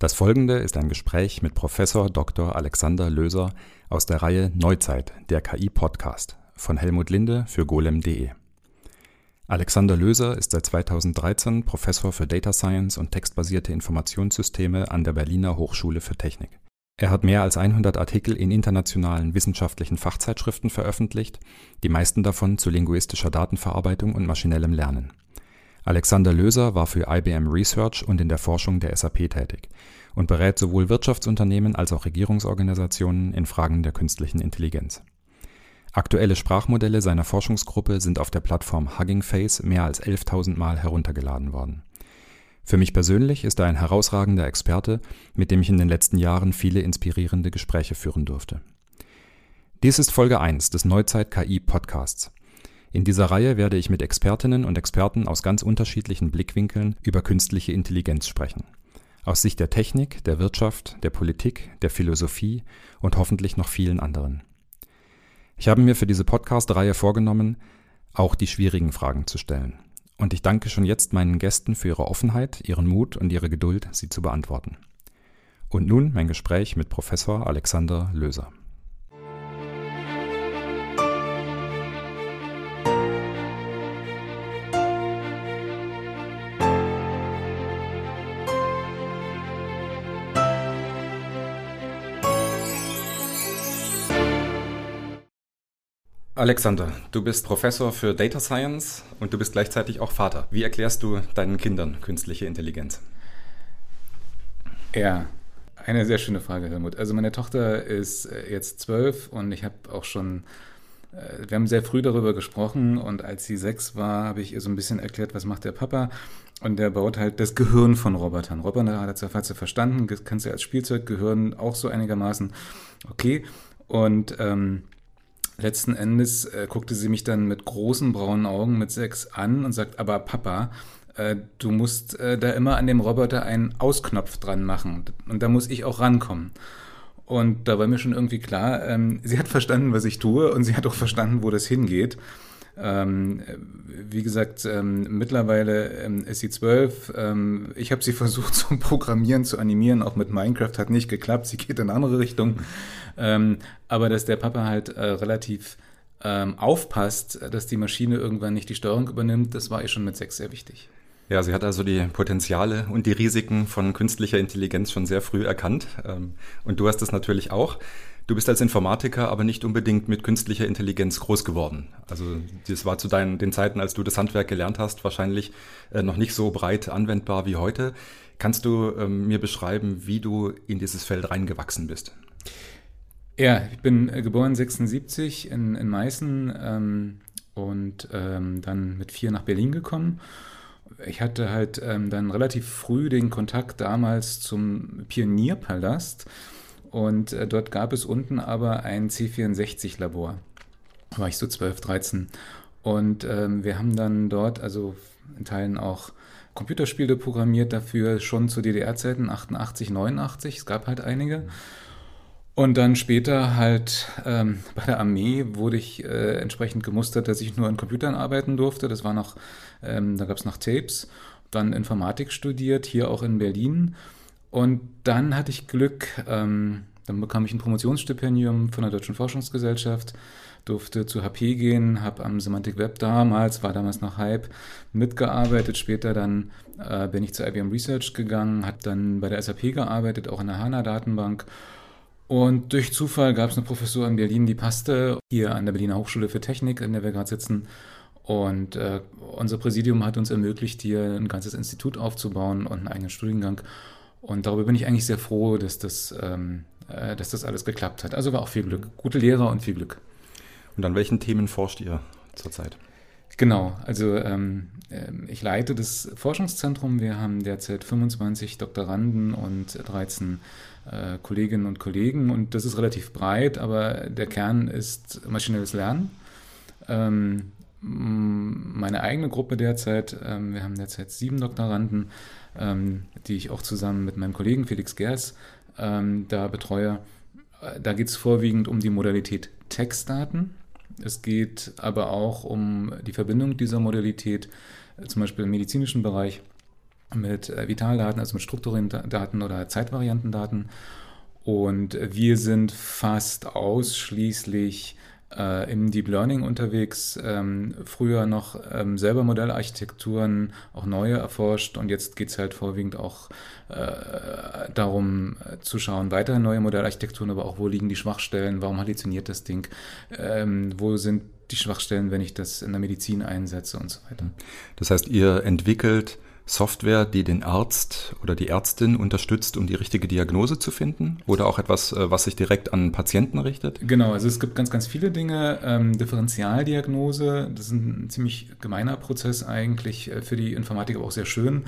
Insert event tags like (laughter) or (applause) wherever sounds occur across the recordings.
Das folgende ist ein Gespräch mit Professor Dr. Alexander Löser aus der Reihe Neuzeit, der KI-Podcast von Helmut Linde für golem.de. Alexander Löser ist seit 2013 Professor für Data Science und textbasierte Informationssysteme an der Berliner Hochschule für Technik. Er hat mehr als 100 Artikel in internationalen wissenschaftlichen Fachzeitschriften veröffentlicht, die meisten davon zu linguistischer Datenverarbeitung und maschinellem Lernen. Alexander Löser war für IBM Research und in der Forschung der SAP tätig und berät sowohl Wirtschaftsunternehmen als auch Regierungsorganisationen in Fragen der künstlichen Intelligenz. Aktuelle Sprachmodelle seiner Forschungsgruppe sind auf der Plattform Hugging Face mehr als 11.000 Mal heruntergeladen worden. Für mich persönlich ist er ein herausragender Experte, mit dem ich in den letzten Jahren viele inspirierende Gespräche führen durfte. Dies ist Folge 1 des Neuzeit KI Podcasts. In dieser Reihe werde ich mit Expertinnen und Experten aus ganz unterschiedlichen Blickwinkeln über künstliche Intelligenz sprechen. Aus Sicht der Technik, der Wirtschaft, der Politik, der Philosophie und hoffentlich noch vielen anderen. Ich habe mir für diese Podcast-Reihe vorgenommen, auch die schwierigen Fragen zu stellen. Und ich danke schon jetzt meinen Gästen für ihre Offenheit, ihren Mut und ihre Geduld, sie zu beantworten. Und nun mein Gespräch mit Professor Alexander Löser. Alexander, du bist Professor für Data Science und du bist gleichzeitig auch Vater. Wie erklärst du deinen Kindern künstliche Intelligenz? Ja, eine sehr schöne Frage, Helmut. Also meine Tochter ist äh, jetzt zwölf und ich habe auch schon, äh, wir haben sehr früh darüber gesprochen und als sie sechs war, habe ich ihr so ein bisschen erklärt, was macht der Papa und der baut halt das Gehirn von Robotern. Roboter hat er zwar verstanden, kannst du als Spielzeug Gehirn auch so einigermaßen okay und ähm, letzten Endes äh, guckte sie mich dann mit großen braunen Augen mit sechs an und sagt, aber Papa, äh, du musst äh, da immer an dem Roboter einen Ausknopf dran machen und da muss ich auch rankommen. Und da war mir schon irgendwie klar, ähm, sie hat verstanden, was ich tue und sie hat auch verstanden, wo das hingeht. Ähm, wie gesagt, ähm, mittlerweile ähm, ist sie zwölf. Ähm, ich habe sie (laughs) versucht zum Programmieren, zu animieren, auch mit Minecraft hat nicht geklappt. Sie geht in eine andere Richtung. Ähm, aber dass der Papa halt äh, relativ ähm, aufpasst, dass die Maschine irgendwann nicht die Steuerung übernimmt, das war ihr schon mit sechs sehr wichtig. Ja, sie hat also die Potenziale und die Risiken von künstlicher Intelligenz schon sehr früh erkannt. Und du hast es natürlich auch. Du bist als Informatiker aber nicht unbedingt mit künstlicher Intelligenz groß geworden. Also das war zu deinen, den Zeiten, als du das Handwerk gelernt hast, wahrscheinlich äh, noch nicht so breit anwendbar wie heute. Kannst du ähm, mir beschreiben, wie du in dieses Feld reingewachsen bist? Ja, ich bin äh, geboren 76 in, in Meißen ähm, und ähm, dann mit vier nach Berlin gekommen. Ich hatte halt ähm, dann relativ früh den Kontakt damals zum Pionierpalast und äh, dort gab es unten aber ein C64-Labor. Da war ich so 12, 13. Und ähm, wir haben dann dort, also in Teilen auch Computerspiele programmiert dafür, schon zu DDR-Zeiten, 88, 89. Es gab halt einige. Und dann später halt ähm, bei der Armee wurde ich äh, entsprechend gemustert, dass ich nur an Computern arbeiten durfte. Das war noch, ähm, da gab es noch Tapes. Dann Informatik studiert, hier auch in Berlin. Und dann hatte ich Glück, ähm, dann bekam ich ein Promotionsstipendium von der Deutschen Forschungsgesellschaft, durfte zu HP gehen, habe am Semantic Web damals, war damals noch Hype, mitgearbeitet. Später dann äh, bin ich zu IBM Research gegangen, habe dann bei der SAP gearbeitet, auch in der HANA-Datenbank. Und durch Zufall gab es eine Professur in Berlin, die passte, hier an der Berliner Hochschule für Technik, in der wir gerade sitzen. Und äh, unser Präsidium hat uns ermöglicht, hier ein ganzes Institut aufzubauen und einen eigenen Studiengang. Und darüber bin ich eigentlich sehr froh, dass das, ähm, äh, dass das alles geklappt hat. Also war auch viel Glück. Gute Lehrer und viel Glück. Und an welchen Themen forscht ihr zurzeit? Genau, also ähm, ähm ich leite das Forschungszentrum. Wir haben derzeit 25 Doktoranden und 13 äh, Kolleginnen und Kollegen und das ist relativ breit, aber der Kern ist maschinelles Lernen. Ähm, meine eigene Gruppe derzeit, ähm, wir haben derzeit sieben Doktoranden, ähm, die ich auch zusammen mit meinem Kollegen Felix Gers ähm, da betreue. Äh, da geht es vorwiegend um die Modalität Textdaten. Es geht aber auch um die Verbindung dieser Modalität, äh, zum Beispiel im medizinischen Bereich, mit äh, Vitaldaten, also mit strukturierten Daten oder Zeitvariantendaten. Und wir sind fast ausschließlich äh, im Deep Learning unterwegs, ähm, früher noch ähm, selber Modellarchitekturen, auch neue erforscht und jetzt geht es halt vorwiegend auch äh, darum äh, zu schauen, weitere neue Modellarchitekturen, aber auch wo liegen die Schwachstellen, warum halluziniert das Ding, ähm, wo sind die Schwachstellen, wenn ich das in der Medizin einsetze und so weiter. Das heißt, ihr entwickelt Software, die den Arzt oder die Ärztin unterstützt, um die richtige Diagnose zu finden? Oder auch etwas, äh, was sich direkt an Patienten richtet? Genau, also es gibt ganz, ganz viele Dinge. Ähm, Differentialdiagnose, das ist ein ziemlich gemeiner Prozess eigentlich äh, für die Informatik, aber auch sehr schön.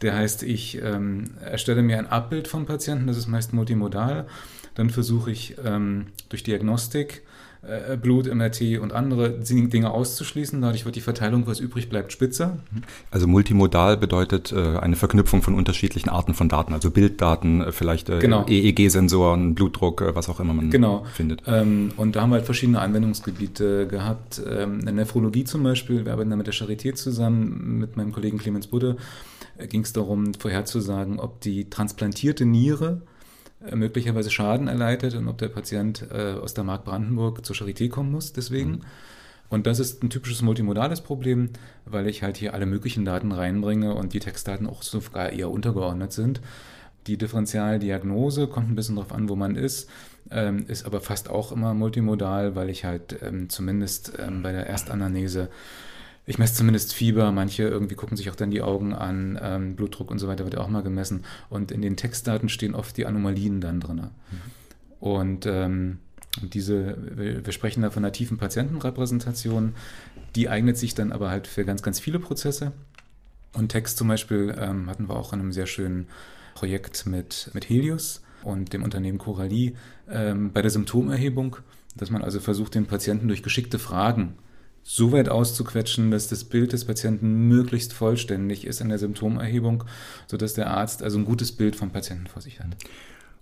Der heißt, ich ähm, erstelle mir ein Abbild vom Patienten, das ist meist multimodal. Dann versuche ich ähm, durch Diagnostik äh, Blut, MRT und andere Dinge auszuschließen. Dadurch wird die Verteilung, was übrig bleibt, spitzer. Also multimodal bedeutet äh, eine Verknüpfung von unterschiedlichen Arten von Daten, also Bilddaten, äh, vielleicht äh, genau. EEG-Sensoren, Blutdruck, was auch immer man genau. findet. Ähm, und da haben wir halt verschiedene Anwendungsgebiete gehabt. Ähm, in der Nephrologie zum Beispiel, wir arbeiten da mit der Charité zusammen, mit meinem Kollegen Clemens Budde, ging es darum, vorherzusagen, ob die transplantierte Niere möglicherweise Schaden erleidet und ob der Patient äh, aus der Mark Brandenburg zur Charité kommen muss deswegen. Mhm. Und das ist ein typisches multimodales Problem, weil ich halt hier alle möglichen Daten reinbringe und die Textdaten auch sogar eher untergeordnet sind. Die Differentialdiagnose kommt ein bisschen darauf an, wo man ist, ähm, ist aber fast auch immer multimodal, weil ich halt ähm, zumindest ähm, bei der Erstanamnese ich messe zumindest Fieber, manche irgendwie gucken sich auch dann die Augen an, ähm, Blutdruck und so weiter wird ja auch mal gemessen. Und in den Textdaten stehen oft die Anomalien dann drin. Mhm. Und ähm, diese, wir, sprechen da von einer tiefen Patientenrepräsentation, die eignet sich dann aber halt für ganz, ganz viele Prozesse. Und Text zum Beispiel ähm, hatten wir auch in einem sehr schönen Projekt mit, mit Helios und dem Unternehmen Coralie ähm, bei der Symptomerhebung, dass man also versucht, den Patienten durch geschickte Fragen so weit auszuquetschen, dass das Bild des Patienten möglichst vollständig ist in der Symptomerhebung, sodass der Arzt also ein gutes Bild vom Patienten vor sich hat.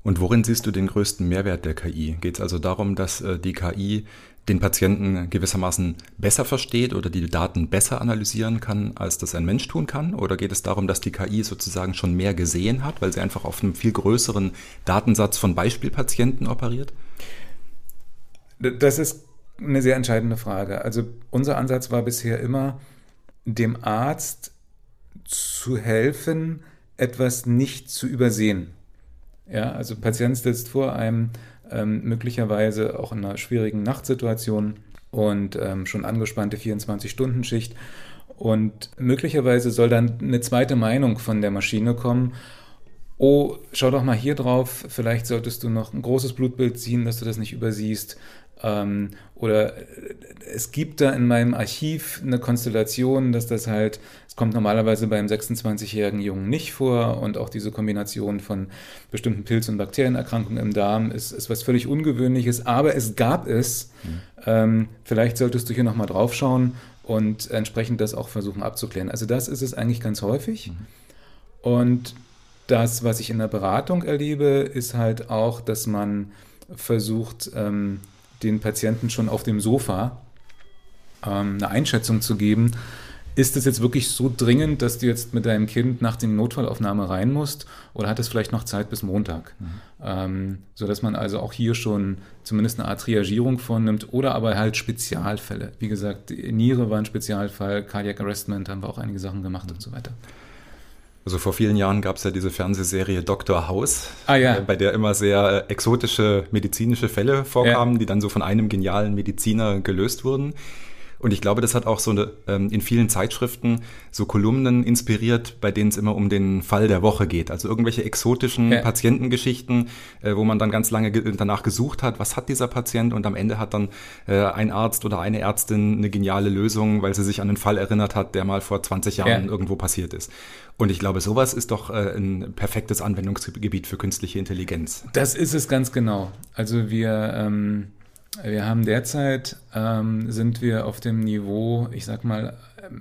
Und worin siehst du den größten Mehrwert der KI? Geht es also darum, dass äh, die KI den Patienten gewissermaßen besser versteht oder die Daten besser analysieren kann, als das ein Mensch tun kann? Oder geht es darum, dass die KI sozusagen schon mehr gesehen hat, weil sie einfach auf einem viel größeren Datensatz von Beispielpatienten operiert? Das ist eine sehr entscheidende Frage. Also unser Ansatz war bisher immer, dem Arzt zu helfen, etwas nicht zu übersehen. Ja, also Patient sitzt vor einem ähm, möglicherweise auch in einer schwierigen Nachtsituation und ähm, schon angespannte 24-Stunden-Schicht. Und möglicherweise soll dann eine zweite Meinung von der Maschine kommen. Oh, schau doch mal hier drauf, vielleicht solltest du noch ein großes Blutbild ziehen, dass du das nicht übersiehst. Ähm, oder äh, es gibt da in meinem Archiv eine Konstellation, dass das halt, es kommt normalerweise beim 26-jährigen Jungen nicht vor und auch diese Kombination von bestimmten Pilz- und Bakterienerkrankungen im Darm ist, ist was völlig Ungewöhnliches, aber es gab es. Mhm. Ähm, vielleicht solltest du hier nochmal drauf schauen und entsprechend das auch versuchen abzuklären. Also das ist es eigentlich ganz häufig. Mhm. Und das, was ich in der Beratung erlebe, ist halt auch, dass man versucht, ähm, den Patienten schon auf dem Sofa ähm, eine Einschätzung zu geben, ist es jetzt wirklich so dringend, dass du jetzt mit deinem Kind nach der Notfallaufnahme rein musst oder hat es vielleicht noch Zeit bis Montag? Mhm. Ähm, sodass man also auch hier schon zumindest eine Art Triagierung vornimmt oder aber halt Spezialfälle. Wie gesagt, Niere war ein Spezialfall, Cardiac Arrestment haben wir auch einige Sachen gemacht mhm. und so weiter. Also vor vielen Jahren gab es ja diese Fernsehserie Dr. House, ah, ja. Äh, bei der immer sehr äh, exotische medizinische Fälle vorkamen, ja. die dann so von einem genialen Mediziner gelöst wurden. Und ich glaube, das hat auch so eine, ähm, in vielen Zeitschriften so Kolumnen inspiriert, bei denen es immer um den Fall der Woche geht. Also irgendwelche exotischen ja. Patientengeschichten, äh, wo man dann ganz lange ge danach gesucht hat, was hat dieser Patient und am Ende hat dann äh, ein Arzt oder eine Ärztin eine geniale Lösung, weil sie sich an einen Fall erinnert hat, der mal vor 20 Jahren ja. irgendwo passiert ist. Und ich glaube, sowas ist doch äh, ein perfektes Anwendungsgebiet für künstliche Intelligenz. Das ist es ganz genau. Also wir ähm wir haben derzeit, ähm, sind wir auf dem Niveau, ich sag mal,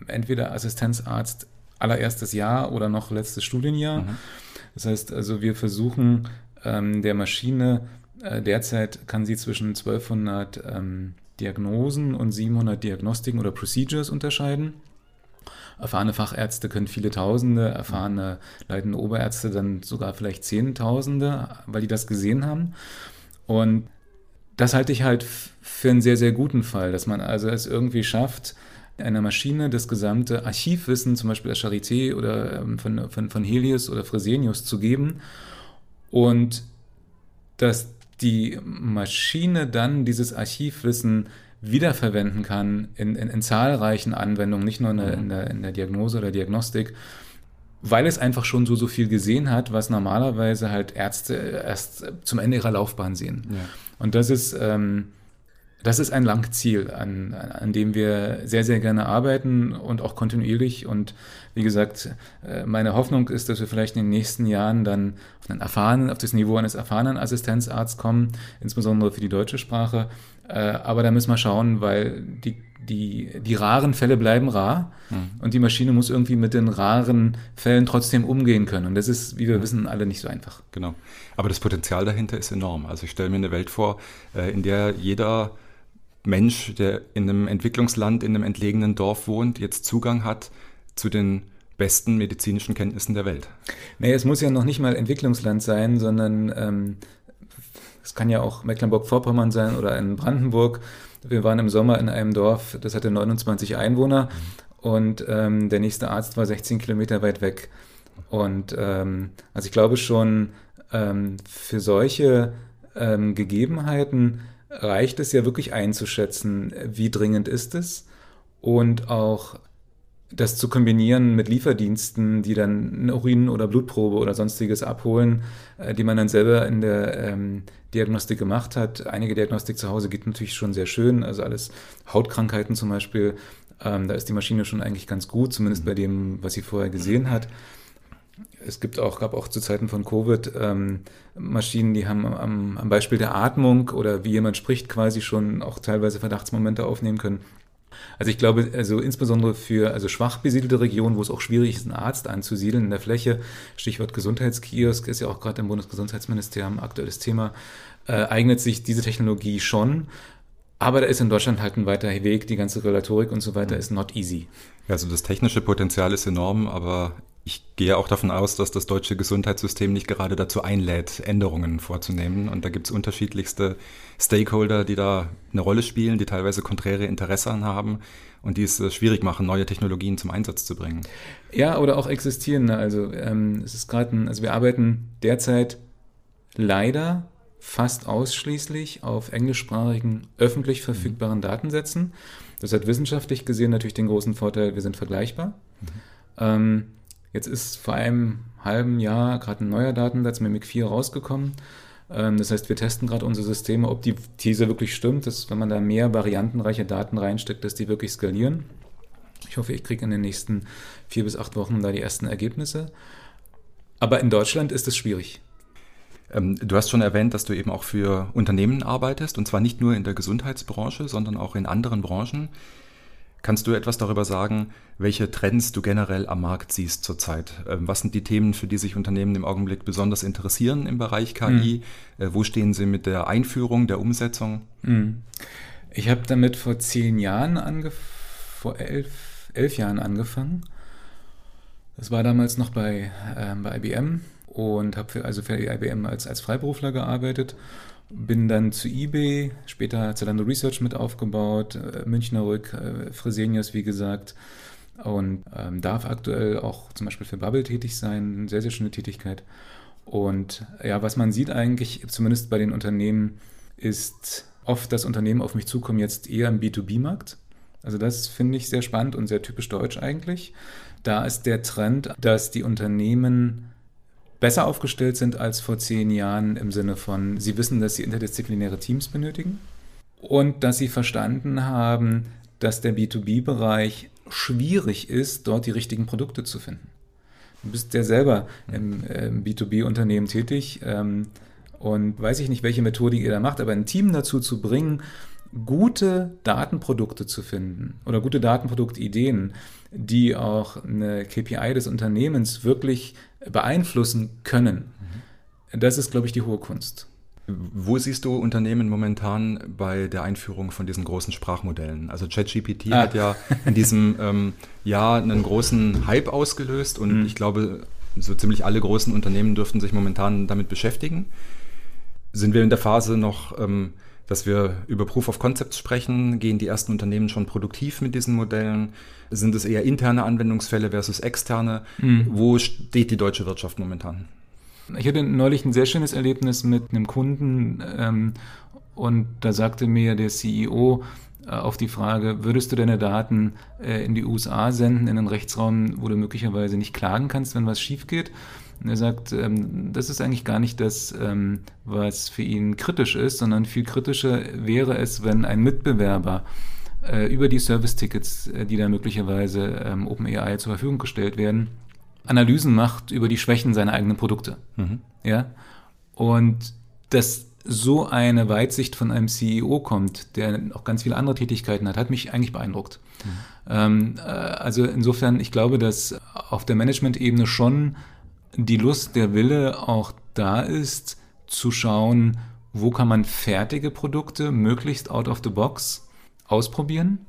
entweder Assistenzarzt allererstes Jahr oder noch letztes Studienjahr. Mhm. Das heißt also, wir versuchen ähm, der Maschine, äh, derzeit kann sie zwischen 1200 ähm, Diagnosen und 700 Diagnostiken oder Procedures unterscheiden. erfahrene Fachärzte können viele Tausende, erfahrene leitende Oberärzte dann sogar vielleicht Zehntausende, weil die das gesehen haben. Und das halte ich halt für einen sehr, sehr guten Fall, dass man also es irgendwie schafft, einer Maschine das gesamte Archivwissen, zum Beispiel der Charité oder ähm, von, von, von Helios oder Fresenius zu geben und dass die Maschine dann dieses Archivwissen wiederverwenden kann in, in, in zahlreichen Anwendungen, nicht nur in der, in, der, in der Diagnose oder Diagnostik, weil es einfach schon so, so viel gesehen hat, was normalerweise halt Ärzte erst zum Ende ihrer Laufbahn sehen. Ja. Und das ist, ähm, das ist ein Langziel, an, an dem wir sehr, sehr gerne arbeiten und auch kontinuierlich. Und wie gesagt, äh, meine Hoffnung ist, dass wir vielleicht in den nächsten Jahren dann auf, einen erfahrenen, auf das Niveau eines erfahrenen Assistenzarztes kommen, insbesondere für die deutsche Sprache. Äh, aber da müssen wir schauen, weil die die, die raren Fälle bleiben rar mhm. und die Maschine muss irgendwie mit den raren Fällen trotzdem umgehen können. Und das ist, wie wir mhm. wissen, alle nicht so einfach. Genau. Aber das Potenzial dahinter ist enorm. Also ich stelle mir eine Welt vor, äh, in der jeder Mensch, der in einem Entwicklungsland, in einem entlegenen Dorf wohnt, jetzt Zugang hat zu den besten medizinischen Kenntnissen der Welt. Nee, es muss ja noch nicht mal Entwicklungsland sein, sondern ähm, es kann ja auch Mecklenburg-Vorpommern sein oder in Brandenburg wir waren im Sommer in einem Dorf, das hatte 29 Einwohner und ähm, der nächste Arzt war 16 Kilometer weit weg. Und ähm, also ich glaube schon, ähm, für solche ähm, Gegebenheiten reicht es ja wirklich einzuschätzen, wie dringend ist es und auch das zu kombinieren mit Lieferdiensten, die dann eine Urin- oder Blutprobe oder sonstiges abholen, äh, die man dann selber in der ähm, Diagnostik gemacht hat. Einige Diagnostik zu Hause geht natürlich schon sehr schön, also alles Hautkrankheiten zum Beispiel, ähm, da ist die Maschine schon eigentlich ganz gut, zumindest bei dem, was sie vorher gesehen hat. Es gibt auch, gab auch zu Zeiten von Covid ähm, Maschinen, die haben am, am Beispiel der Atmung oder wie jemand spricht quasi schon auch teilweise Verdachtsmomente aufnehmen können. Also ich glaube, also insbesondere für also schwach besiedelte Regionen, wo es auch schwierig ist, einen Arzt anzusiedeln in der Fläche, Stichwort Gesundheitskiosk ist ja auch gerade im Bundesgesundheitsministerium ein aktuelles Thema, äh, eignet sich diese Technologie schon. Aber da ist in Deutschland halt ein weiter Weg, die ganze Regulatorik und so weiter mhm. ist not easy. Also das technische Potenzial ist enorm, aber ich gehe auch davon aus, dass das deutsche Gesundheitssystem nicht gerade dazu einlädt, Änderungen vorzunehmen. Und da gibt es unterschiedlichste Stakeholder, die da eine Rolle spielen, die teilweise konträre Interessen haben und die es äh, schwierig machen, neue Technologien zum Einsatz zu bringen. Ja, oder auch existierende. Also ähm, es ist gerade also wir arbeiten derzeit leider fast ausschließlich auf englischsprachigen, öffentlich verfügbaren Datensätzen. Das hat wissenschaftlich gesehen natürlich den großen Vorteil, wir sind vergleichbar. Mhm. Ähm, Jetzt ist vor einem halben Jahr gerade ein neuer Datensatz Mimic 4 rausgekommen. Ähm, das heißt, wir testen gerade unsere Systeme, ob die These wirklich stimmt, dass wenn man da mehr variantenreiche Daten reinsteckt, dass die wirklich skalieren. Ich hoffe, ich kriege in den nächsten vier bis acht Wochen da die ersten Ergebnisse. Aber in Deutschland ist es schwierig. Ähm, du hast schon erwähnt, dass du eben auch für Unternehmen arbeitest, und zwar nicht nur in der Gesundheitsbranche, sondern auch in anderen Branchen. Kannst du etwas darüber sagen, welche Trends du generell am Markt siehst zurzeit? Ähm, was sind die Themen, für die sich Unternehmen im Augenblick besonders interessieren im Bereich KI? Mhm. Wo stehen sie mit der Einführung, der Umsetzung? Mhm. Ich habe damit vor zehn Jahren angefangen, vor elf, elf Jahren angefangen. Das war damals noch bei, äh, bei IBM und habe also für IBM als, als Freiberufler gearbeitet bin dann zu eBay, später Zalando Research mit aufgebaut, äh, Münchner Rück, äh, Fresenius, wie gesagt. Und ähm, darf aktuell auch zum Beispiel für Bubble tätig sein. Sehr, sehr schöne Tätigkeit. Und ja, was man sieht eigentlich, zumindest bei den Unternehmen, ist oft, dass Unternehmen auf mich zukommen jetzt eher im B2B-Markt. Also das finde ich sehr spannend und sehr typisch deutsch eigentlich. Da ist der Trend, dass die Unternehmen besser aufgestellt sind als vor zehn Jahren im Sinne von, sie wissen, dass sie interdisziplinäre Teams benötigen und dass sie verstanden haben, dass der B2B-Bereich schwierig ist, dort die richtigen Produkte zu finden. Du bist ja selber im, im B2B-Unternehmen tätig ähm, und weiß ich nicht, welche Methodik ihr da macht, aber ein Team dazu zu bringen, gute Datenprodukte zu finden oder gute Datenproduktideen, die auch eine KPI des Unternehmens wirklich beeinflussen können. Mhm. Das ist, glaube ich, die hohe Kunst. Wo siehst du Unternehmen momentan bei der Einführung von diesen großen Sprachmodellen? Also ChatGPT ah. hat ja in diesem (laughs) ähm, Jahr einen großen Hype ausgelöst und mhm. ich glaube, so ziemlich alle großen Unternehmen dürften sich momentan damit beschäftigen. Sind wir in der Phase noch, ähm, dass wir über Proof of Concepts sprechen? Gehen die ersten Unternehmen schon produktiv mit diesen Modellen? Sind es eher interne Anwendungsfälle versus externe? Mhm. Wo steht die deutsche Wirtschaft momentan? Ich hatte neulich ein sehr schönes Erlebnis mit einem Kunden ähm, und da sagte mir der CEO äh, auf die Frage, würdest du deine Daten äh, in die USA senden, in einen Rechtsraum, wo du möglicherweise nicht klagen kannst, wenn was schief geht? Und er sagt, ähm, das ist eigentlich gar nicht das, ähm, was für ihn kritisch ist, sondern viel kritischer wäre es, wenn ein Mitbewerber äh, über die Service-Tickets, äh, die da möglicherweise ähm, OpenAI zur Verfügung gestellt werden, Analysen macht über die Schwächen seiner eigenen Produkte. Mhm. Ja. Und dass so eine Weitsicht von einem CEO kommt, der auch ganz viele andere Tätigkeiten hat, hat mich eigentlich beeindruckt. Mhm. Ähm, äh, also insofern, ich glaube, dass auf der Management-Ebene schon die Lust, der Wille auch da ist, zu schauen, wo kann man fertige Produkte möglichst out of the box ausprobieren.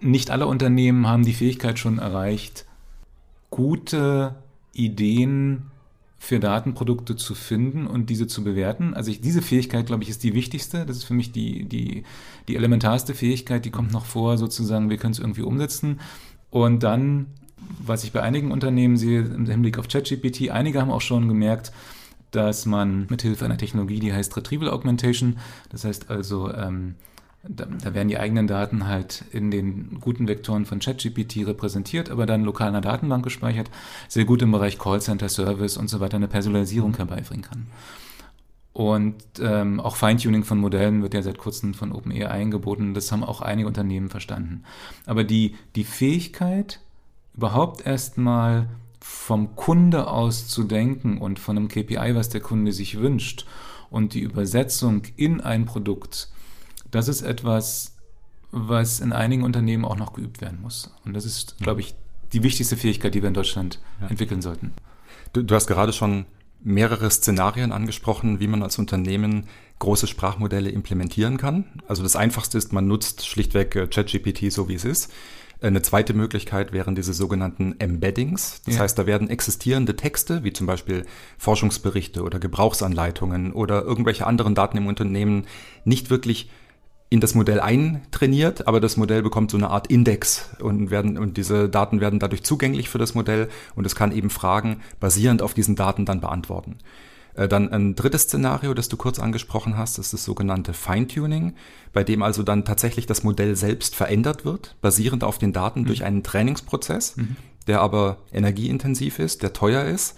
Nicht alle Unternehmen haben die Fähigkeit schon erreicht, gute Ideen für Datenprodukte zu finden und diese zu bewerten. Also ich, diese Fähigkeit, glaube ich, ist die wichtigste. Das ist für mich die, die, die elementarste Fähigkeit, die kommt noch vor, sozusagen, wir können es irgendwie umsetzen. Und dann, was ich bei einigen Unternehmen sehe, im Hinblick auf ChatGPT, einige haben auch schon gemerkt, dass man mithilfe einer Technologie, die heißt Retrieval Augmentation, das heißt also ähm, da, da, werden die eigenen Daten halt in den guten Vektoren von ChatGPT repräsentiert, aber dann lokal in der Datenbank gespeichert, sehr gut im Bereich Callcenter, Service und so weiter eine Personalisierung herbeibringen kann. Und ähm, auch Feintuning von Modellen wird ja seit kurzem von OpenAI eingeboten. Das haben auch einige Unternehmen verstanden. Aber die, die Fähigkeit, überhaupt erstmal vom Kunde aus zu denken und von einem KPI, was der Kunde sich wünscht, und die Übersetzung in ein Produkt, das ist etwas, was in einigen Unternehmen auch noch geübt werden muss. Und das ist, glaube ich, die wichtigste Fähigkeit, die wir in Deutschland ja. entwickeln sollten. Du, du hast gerade schon mehrere Szenarien angesprochen, wie man als Unternehmen große Sprachmodelle implementieren kann. Also das Einfachste ist, man nutzt schlichtweg äh, ChatGPT so wie es ist. Eine zweite Möglichkeit wären diese sogenannten Embeddings. Das ja. heißt, da werden existierende Texte, wie zum Beispiel Forschungsberichte oder Gebrauchsanleitungen oder irgendwelche anderen Daten im Unternehmen, nicht wirklich in das Modell eintrainiert, aber das Modell bekommt so eine Art Index und werden und diese Daten werden dadurch zugänglich für das Modell und es kann eben Fragen basierend auf diesen Daten dann beantworten. Äh, dann ein drittes Szenario, das du kurz angesprochen hast, ist das sogenannte Feintuning, bei dem also dann tatsächlich das Modell selbst verändert wird, basierend auf den Daten mhm. durch einen Trainingsprozess, mhm. der aber energieintensiv ist, der teuer ist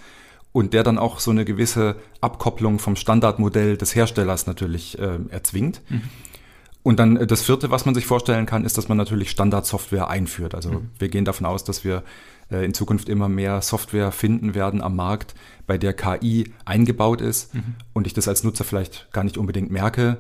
und der dann auch so eine gewisse Abkopplung vom Standardmodell des Herstellers natürlich äh, erzwingt. Mhm. Und dann äh, das vierte, was man sich vorstellen kann, ist, dass man natürlich Standardsoftware einführt. Also mhm. wir gehen davon aus, dass wir äh, in Zukunft immer mehr Software finden werden am Markt, bei der KI eingebaut ist mhm. und ich das als Nutzer vielleicht gar nicht unbedingt merke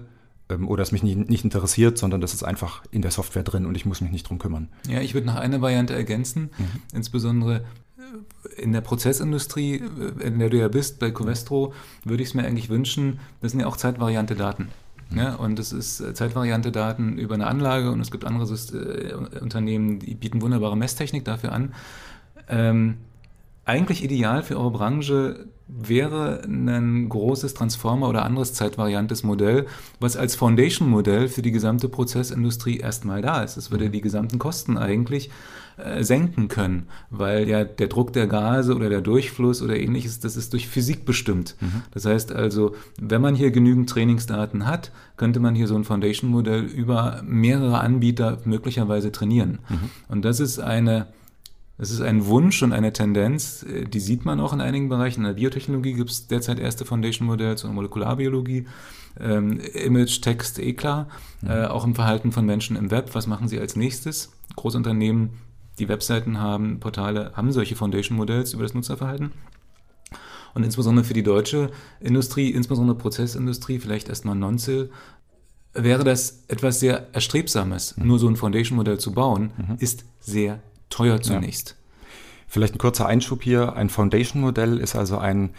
ähm, oder es mich nicht, nicht interessiert, sondern das ist einfach in der Software drin und ich muss mich nicht drum kümmern. Ja, ich würde noch eine Variante ergänzen, mhm. insbesondere äh, in der Prozessindustrie, in der du ja bist, bei Covestro, würde ich es mir eigentlich wünschen, das sind ja auch zeitvariante Daten. Ne? Und es ist äh, Zeitvariante Daten über eine Anlage und es gibt andere äh, Unternehmen, die bieten wunderbare Messtechnik dafür an. Ähm, eigentlich ideal für eure Branche wäre ein großes Transformer oder anderes zeitvariantes Modell, was als Foundation-Modell für die gesamte Prozessindustrie erstmal da ist. Es würde die gesamten Kosten eigentlich äh, senken können, weil ja der Druck der Gase oder der Durchfluss oder ähnliches, das ist durch Physik bestimmt. Mhm. Das heißt also, wenn man hier genügend Trainingsdaten hat, könnte man hier so ein Foundation-Modell über mehrere Anbieter möglicherweise trainieren. Mhm. Und das ist eine das ist ein Wunsch und eine Tendenz, äh, die sieht man auch in einigen Bereichen. In der Biotechnologie gibt es derzeit erste Foundation-Modelle zur Molekularbiologie, ähm, Image, Text, eh klar. Mhm. Äh, auch im Verhalten von Menschen im Web. Was machen sie als nächstes? Großunternehmen, die Webseiten haben, Portale haben solche Foundation-Modells über das Nutzerverhalten. Und insbesondere für die deutsche Industrie, insbesondere Prozessindustrie, vielleicht erstmal Nonsil, wäre das etwas sehr Erstrebsames. Mhm. Nur so ein Foundation-Modell zu bauen, mhm. ist sehr teuer zunächst. Ja. Vielleicht ein kurzer Einschub hier. Ein Foundation-Modell ist also ein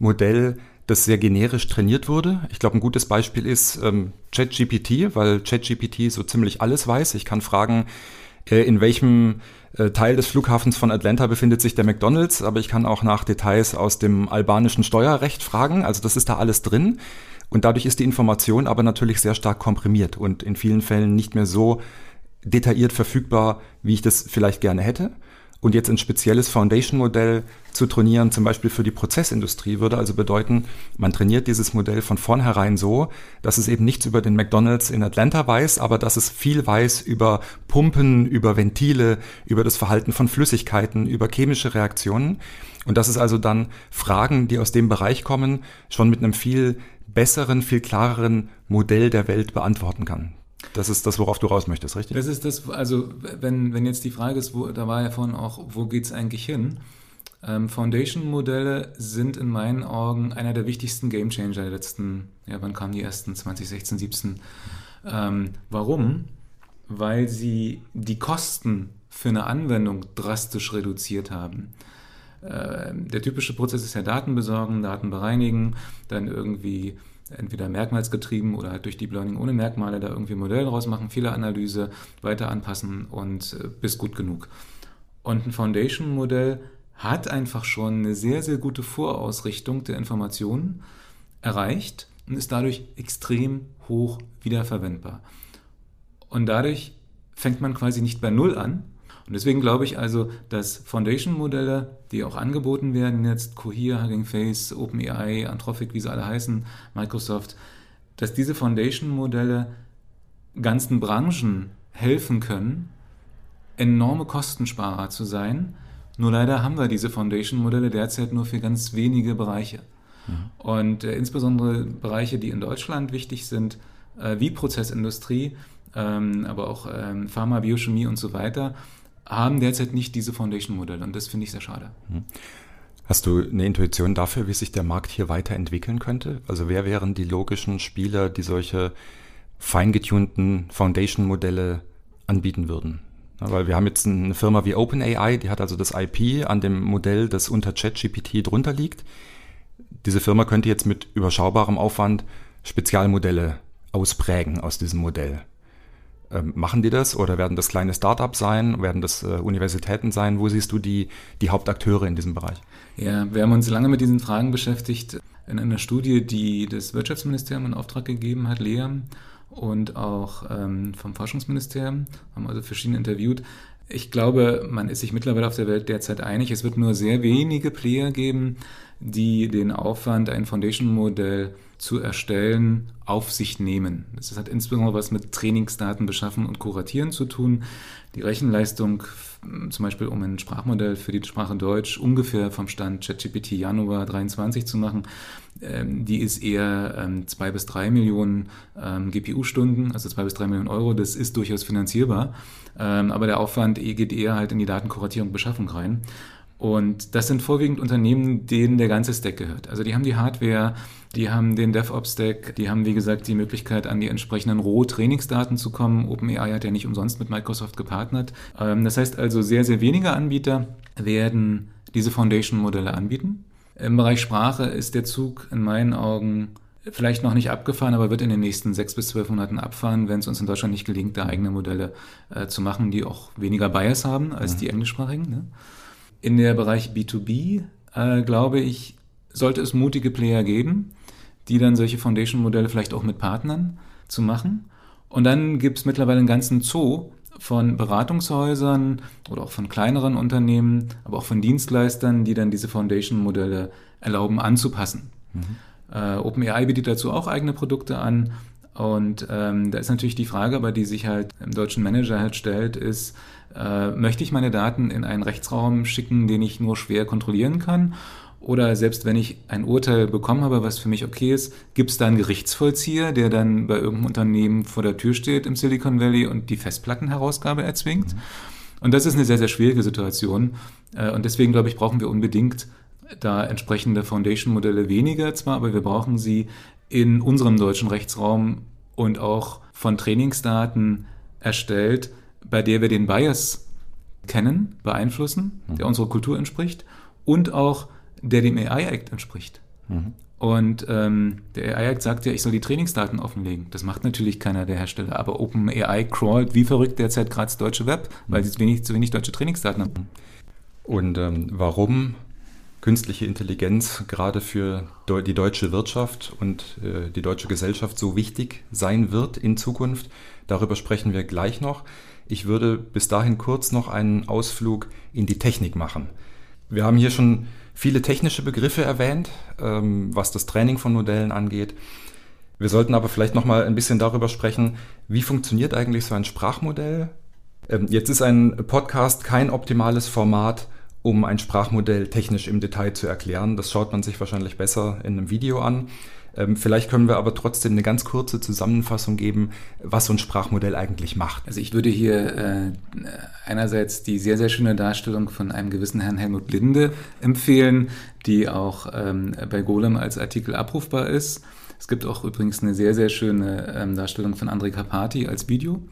Modell, das sehr generisch trainiert wurde. Ich glaube, ein gutes Beispiel ist ähm, ChatGPT, weil ChatGPT so ziemlich alles weiß. Ich kann fragen, äh, in welchem Teil des Flughafens von Atlanta befindet sich der McDonald's, aber ich kann auch nach Details aus dem albanischen Steuerrecht fragen. Also das ist da alles drin. Und dadurch ist die Information aber natürlich sehr stark komprimiert und in vielen Fällen nicht mehr so detailliert verfügbar, wie ich das vielleicht gerne hätte. Und jetzt ein spezielles Foundation-Modell zu trainieren, zum Beispiel für die Prozessindustrie, würde also bedeuten, man trainiert dieses Modell von vornherein so, dass es eben nichts über den McDonald's in Atlanta weiß, aber dass es viel weiß über Pumpen, über Ventile, über das Verhalten von Flüssigkeiten, über chemische Reaktionen. Und dass es also dann Fragen, die aus dem Bereich kommen, schon mit einem viel besseren, viel klareren Modell der Welt beantworten kann. Das ist das, worauf du raus möchtest, richtig? Das ist das, also wenn, wenn jetzt die Frage ist, wo, da war ja vorhin auch, wo geht es eigentlich hin? Ähm, Foundation-Modelle sind in meinen Augen einer der wichtigsten Gamechanger der letzten, ja, wann kamen die ersten? 2016, 17. Ähm, warum? Weil sie die Kosten für eine Anwendung drastisch reduziert haben. Äh, der typische Prozess ist ja Daten besorgen, Daten bereinigen, dann irgendwie entweder merkmalsgetrieben oder halt durch Deep Learning ohne Merkmale da irgendwie ein Modell draus machen, Fehleranalyse, weiter anpassen und äh, bis gut genug. Und ein Foundation-Modell hat einfach schon eine sehr, sehr gute Vorausrichtung der Informationen erreicht und ist dadurch extrem hoch wiederverwendbar. Und dadurch fängt man quasi nicht bei Null an, und deswegen glaube ich also, dass Foundation-Modelle, die auch angeboten werden, jetzt Cohere, Hugging Face, OpenAI, Anthropic, wie sie alle heißen, Microsoft, dass diese Foundation-Modelle ganzen Branchen helfen können, enorme Kostensparer zu sein. Nur leider haben wir diese Foundation-Modelle derzeit nur für ganz wenige Bereiche. Mhm. Und äh, insbesondere Bereiche, die in Deutschland wichtig sind, äh, wie Prozessindustrie, ähm, aber auch ähm, Pharma, Biochemie und so weiter, haben derzeit nicht diese Foundation-Modelle und das finde ich sehr schade. Hm. Hast du eine Intuition dafür, wie sich der Markt hier weiterentwickeln könnte? Also wer wären die logischen Spieler, die solche feingetunten Foundation-Modelle anbieten würden? weil wir haben jetzt eine Firma wie OpenAI, die hat also das IP an dem Modell, das unter ChatGPT drunter liegt. Diese Firma könnte jetzt mit überschaubarem Aufwand Spezialmodelle ausprägen aus diesem Modell. Ähm, machen die das oder werden das kleine Startups sein? Werden das äh, Universitäten sein? Wo siehst du die, die Hauptakteure in diesem Bereich? Ja, wir haben uns lange mit diesen Fragen beschäftigt. In einer Studie, die das Wirtschaftsministerium in Auftrag gegeben hat, LEA, und auch ähm, vom Forschungsministerium, haben also verschiedene interviewt. Ich glaube, man ist sich mittlerweile auf der Welt derzeit einig. Es wird nur sehr wenige Player geben, die den Aufwand, ein Foundation-Modell zu erstellen, auf sich nehmen. Das hat insbesondere was mit Trainingsdaten beschaffen und kuratieren zu tun. Die Rechenleistung, zum Beispiel um ein Sprachmodell für die Sprache Deutsch ungefähr vom Stand ChatGPT Januar 23 zu machen, ähm, die ist eher ähm, zwei bis drei Millionen ähm, GPU-Stunden, also zwei bis drei Millionen Euro. Das ist durchaus finanzierbar, aber der Aufwand geht eher halt in die Datenkuratierung und Beschaffung rein. Und das sind vorwiegend Unternehmen, denen der ganze Stack gehört. Also die haben die Hardware, die haben den DevOps-Stack, die haben, wie gesagt, die Möglichkeit, an die entsprechenden Roh-Trainingsdaten zu kommen. OpenAI hat ja nicht umsonst mit Microsoft gepartnert. Ähm, das heißt also, sehr, sehr wenige Anbieter werden diese Foundation-Modelle anbieten. Im Bereich Sprache ist der Zug in meinen Augen vielleicht noch nicht abgefahren, aber wird in den nächsten sechs bis zwölf Monaten abfahren, wenn es uns in Deutschland nicht gelingt, da eigene Modelle äh, zu machen, die auch weniger Bias haben als mhm. die englischsprachigen. Ne? In der Bereich B2B, äh, glaube ich, sollte es mutige Player geben, die dann solche Foundation-Modelle vielleicht auch mit Partnern zu machen. Und dann gibt es mittlerweile einen ganzen Zoo von Beratungshäusern oder auch von kleineren Unternehmen, aber auch von Dienstleistern, die dann diese Foundation-Modelle erlauben anzupassen. Mhm. Äh, OpenAI bietet dazu auch eigene Produkte an. Und ähm, da ist natürlich die Frage, aber die sich halt im deutschen Manager halt stellt, ist, äh, möchte ich meine Daten in einen Rechtsraum schicken, den ich nur schwer kontrollieren kann? Oder selbst wenn ich ein Urteil bekommen habe, was für mich okay ist, gibt es da einen Gerichtsvollzieher, der dann bei irgendeinem Unternehmen vor der Tür steht im Silicon Valley und die Festplattenherausgabe erzwingt? Und das ist eine sehr, sehr schwierige Situation. Äh, und deswegen, glaube ich, brauchen wir unbedingt da entsprechende Foundation-Modelle weniger zwar, aber wir brauchen sie in unserem deutschen Rechtsraum und auch von Trainingsdaten erstellt, bei der wir den Bias kennen, beeinflussen, der mhm. unserer Kultur entspricht und auch der dem AI-Act entspricht. Mhm. Und ähm, der AI-Act sagt ja, ich soll die Trainingsdaten offenlegen. Das macht natürlich keiner der Hersteller. Aber OpenAI crawlt wie verrückt derzeit gerade das deutsche Web, weil sie zu wenig, zu wenig deutsche Trainingsdaten haben. Und ähm, warum künstliche Intelligenz gerade für die deutsche Wirtschaft und äh, die deutsche Gesellschaft so wichtig sein wird in Zukunft, darüber sprechen wir gleich noch. Ich würde bis dahin kurz noch einen Ausflug in die Technik machen. Wir haben hier schon viele technische Begriffe erwähnt, ähm, was das Training von Modellen angeht. Wir sollten aber vielleicht noch mal ein bisschen darüber sprechen, wie funktioniert eigentlich so ein Sprachmodell? Ähm, jetzt ist ein Podcast kein optimales Format, um ein Sprachmodell technisch im Detail zu erklären. Das schaut man sich wahrscheinlich besser in einem Video an. Ähm, vielleicht können wir aber trotzdem eine ganz kurze Zusammenfassung geben, was so ein Sprachmodell eigentlich macht. Also ich würde hier äh, einerseits die sehr, sehr schöne Darstellung von einem gewissen Herrn Helmut Linde empfehlen, die auch ähm, bei Golem als Artikel abrufbar ist. Es gibt auch übrigens eine sehr, sehr schöne ähm, Darstellung von André Carpati als Video.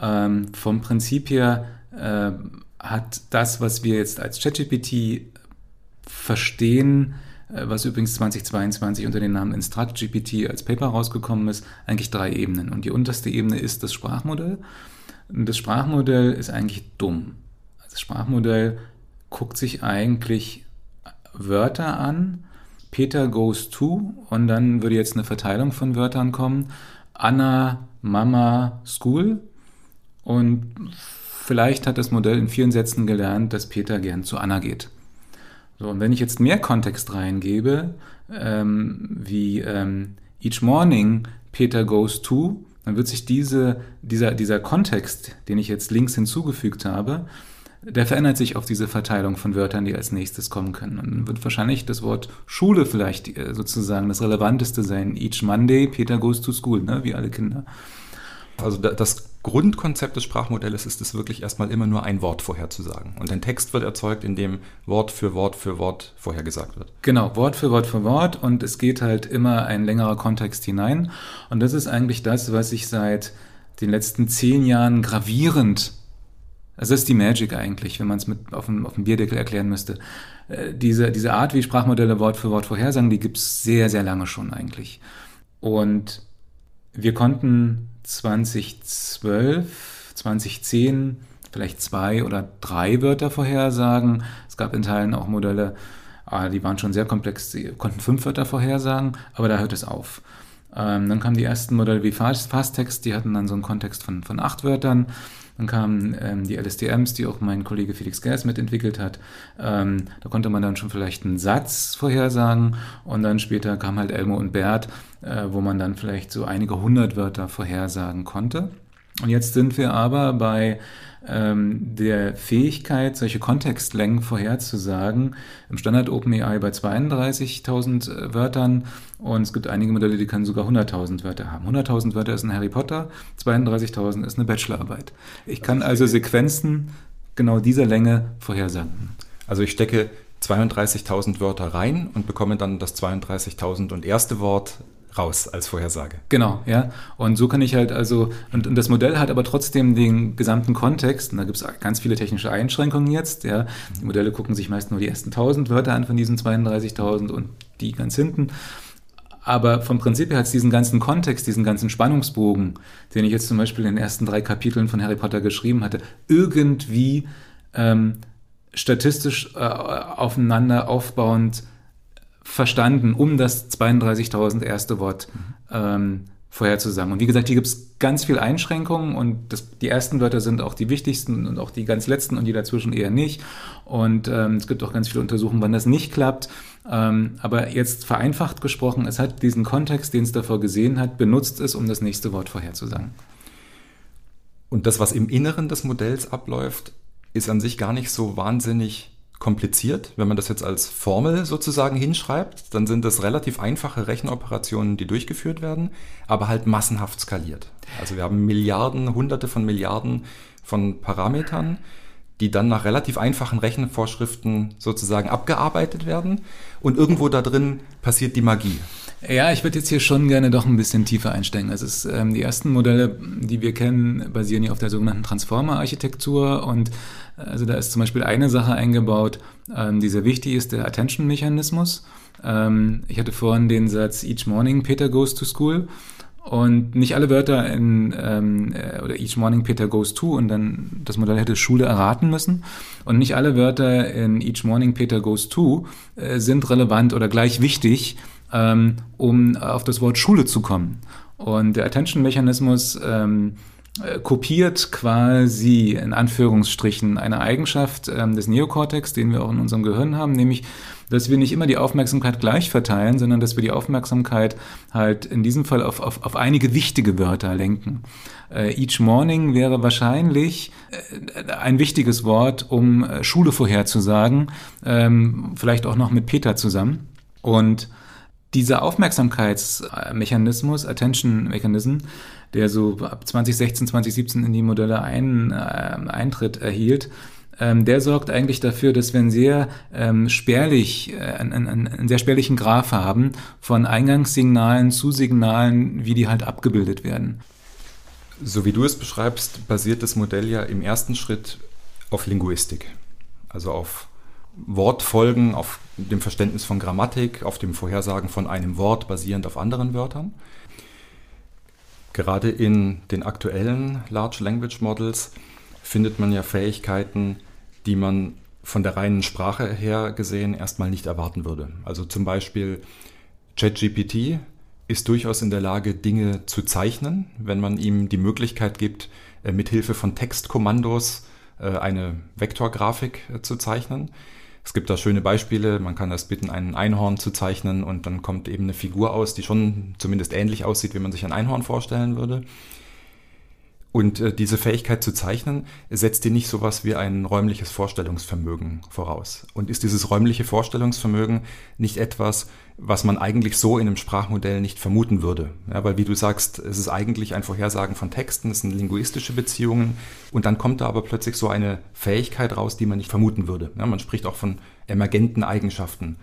Ähm, vom Prinzip her äh, hat das, was wir jetzt als ChatGPT verstehen, was übrigens 2022 unter dem Namen InstructGPT als Paper rausgekommen ist, eigentlich drei Ebenen. Und die unterste Ebene ist das Sprachmodell. Und das Sprachmodell ist eigentlich dumm. Das Sprachmodell guckt sich eigentlich Wörter an. Peter goes to und dann würde jetzt eine Verteilung von Wörtern kommen. Anna, Mama, School. Und vielleicht hat das Modell in vielen Sätzen gelernt, dass Peter gern zu Anna geht. So, und wenn ich jetzt mehr Kontext reingebe, ähm, wie ähm, each morning Peter goes to, dann wird sich diese, dieser, dieser Kontext, den ich jetzt links hinzugefügt habe, der verändert sich auf diese Verteilung von Wörtern, die als nächstes kommen können. Und dann wird wahrscheinlich das Wort Schule vielleicht äh, sozusagen das Relevanteste sein. Each Monday, Peter goes to school, ne? wie alle Kinder. Also das Grundkonzept des Sprachmodells ist es wirklich erstmal immer nur ein Wort vorherzusagen. Und ein Text wird erzeugt, in dem Wort für Wort für Wort vorhergesagt wird. Genau, Wort für Wort für Wort. Und es geht halt immer ein längerer Kontext hinein. Und das ist eigentlich das, was ich seit den letzten zehn Jahren gravierend also das ist die Magic eigentlich, wenn man es mit auf dem, auf dem Bierdeckel erklären müsste. Äh, diese, diese Art, wie Sprachmodelle Wort für Wort vorhersagen, die gibt es sehr, sehr lange schon eigentlich. Und wir konnten 2012, 2010 vielleicht zwei oder drei Wörter vorhersagen. Es gab in Teilen auch Modelle, ah, die waren schon sehr komplex, sie konnten fünf Wörter vorhersagen, aber da hört es auf. Ähm, dann kamen die ersten Modelle wie Fasttext, die hatten dann so einen Kontext von, von acht Wörtern. Dann kamen ähm, die LSTMs, die auch mein Kollege Felix Gers mitentwickelt hat. Ähm, da konnte man dann schon vielleicht einen Satz vorhersagen. Und dann später kam halt Elmo und Bert, wo man dann vielleicht so einige hundert Wörter vorhersagen konnte. Und jetzt sind wir aber bei ähm, der Fähigkeit, solche Kontextlängen vorherzusagen. Im Standard OpenAI bei 32.000 äh, Wörtern und es gibt einige Modelle, die können sogar 100.000 Wörter haben. 100.000 Wörter ist ein Harry Potter, 32.000 ist eine Bachelorarbeit. Ich kann also Sequenzen genau dieser Länge vorhersagen. Also ich stecke 32.000 Wörter rein und bekomme dann das 32.000 und erste Wort raus als Vorhersage. Genau, ja. Und so kann ich halt also, und, und das Modell hat aber trotzdem den gesamten Kontext, und da gibt es ganz viele technische Einschränkungen jetzt, ja. Die Modelle gucken sich meist nur die ersten 1000 Wörter an von diesen 32.000 und die ganz hinten. Aber vom Prinzip her hat es diesen ganzen Kontext, diesen ganzen Spannungsbogen, den ich jetzt zum Beispiel in den ersten drei Kapiteln von Harry Potter geschrieben hatte, irgendwie ähm, statistisch äh, aufeinander aufbauend verstanden, um das 32.000 erste Wort ähm, vorherzusagen. Und wie gesagt, hier gibt es ganz viele Einschränkungen und das, die ersten Wörter sind auch die wichtigsten und auch die ganz letzten und die dazwischen eher nicht. Und ähm, es gibt auch ganz viele Untersuchungen, wann das nicht klappt. Ähm, aber jetzt vereinfacht gesprochen, es hat diesen Kontext, den es davor gesehen hat, benutzt es, um das nächste Wort vorherzusagen. Und das, was im Inneren des Modells abläuft, ist an sich gar nicht so wahnsinnig kompliziert. Wenn man das jetzt als Formel sozusagen hinschreibt, dann sind das relativ einfache Rechenoperationen, die durchgeführt werden, aber halt massenhaft skaliert. Also wir haben Milliarden, Hunderte von Milliarden von Parametern, die dann nach relativ einfachen Rechenvorschriften sozusagen abgearbeitet werden und irgendwo da drin passiert die Magie. Ja, ich würde jetzt hier schon gerne doch ein bisschen tiefer einsteigen. Also es, ähm, die ersten Modelle, die wir kennen, basieren ja auf der sogenannten Transformer-Architektur und also da ist zum Beispiel eine Sache eingebaut, ähm, die sehr wichtig ist, der Attention-Mechanismus. Ähm, ich hatte vorhin den Satz Each morning Peter goes to school. Und nicht alle Wörter in, ähm, äh, oder each morning Peter goes to und dann das Modell hätte Schule erraten müssen. Und nicht alle Wörter in each morning Peter goes to äh, sind relevant oder gleich wichtig, ähm, um auf das Wort Schule zu kommen. Und der Attention-Mechanismus ähm, äh, kopiert quasi in Anführungsstrichen eine Eigenschaft ähm, des Neokortex, den wir auch in unserem Gehirn haben, nämlich dass wir nicht immer die Aufmerksamkeit gleich verteilen, sondern dass wir die Aufmerksamkeit halt in diesem Fall auf, auf, auf einige wichtige Wörter lenken. Äh, each morning wäre wahrscheinlich äh, ein wichtiges Wort, um äh, Schule vorherzusagen, ähm, vielleicht auch noch mit Peter zusammen. Und dieser Aufmerksamkeitsmechanismus, Attention Mechanism, der so ab 2016, 2017 in die Modelle ein, äh, Eintritt erhielt, ähm, der sorgt eigentlich dafür, dass wir einen sehr ähm, spärlich, äh, einen, einen, einen sehr spärlichen Graph haben von Eingangssignalen zu Signalen, wie die halt abgebildet werden. So wie du es beschreibst, basiert das Modell ja im ersten Schritt auf Linguistik, also auf Wortfolgen, auf dem Verständnis von Grammatik, auf dem Vorhersagen von einem Wort basierend auf anderen Wörtern. Gerade in den aktuellen Large Language Models findet man ja Fähigkeiten, die man von der reinen Sprache her gesehen erstmal nicht erwarten würde. Also zum Beispiel ChatGPT ist durchaus in der Lage, Dinge zu zeichnen, wenn man ihm die Möglichkeit gibt, äh, mithilfe von Textkommandos äh, eine Vektorgrafik äh, zu zeichnen. Es gibt da schöne Beispiele. Man kann das bitten, ein Einhorn zu zeichnen und dann kommt eben eine Figur aus, die schon zumindest ähnlich aussieht, wie man sich ein Einhorn vorstellen würde. Und äh, diese Fähigkeit zu zeichnen setzt dir nicht sowas wie ein räumliches Vorstellungsvermögen voraus. Und ist dieses räumliche Vorstellungsvermögen nicht etwas, was man eigentlich so in einem Sprachmodell nicht vermuten würde? Ja, weil wie du sagst, es ist eigentlich ein Vorhersagen von Texten, es sind linguistische Beziehungen und dann kommt da aber plötzlich so eine Fähigkeit raus, die man nicht vermuten würde. Ja, man spricht auch von emergenten Eigenschaften.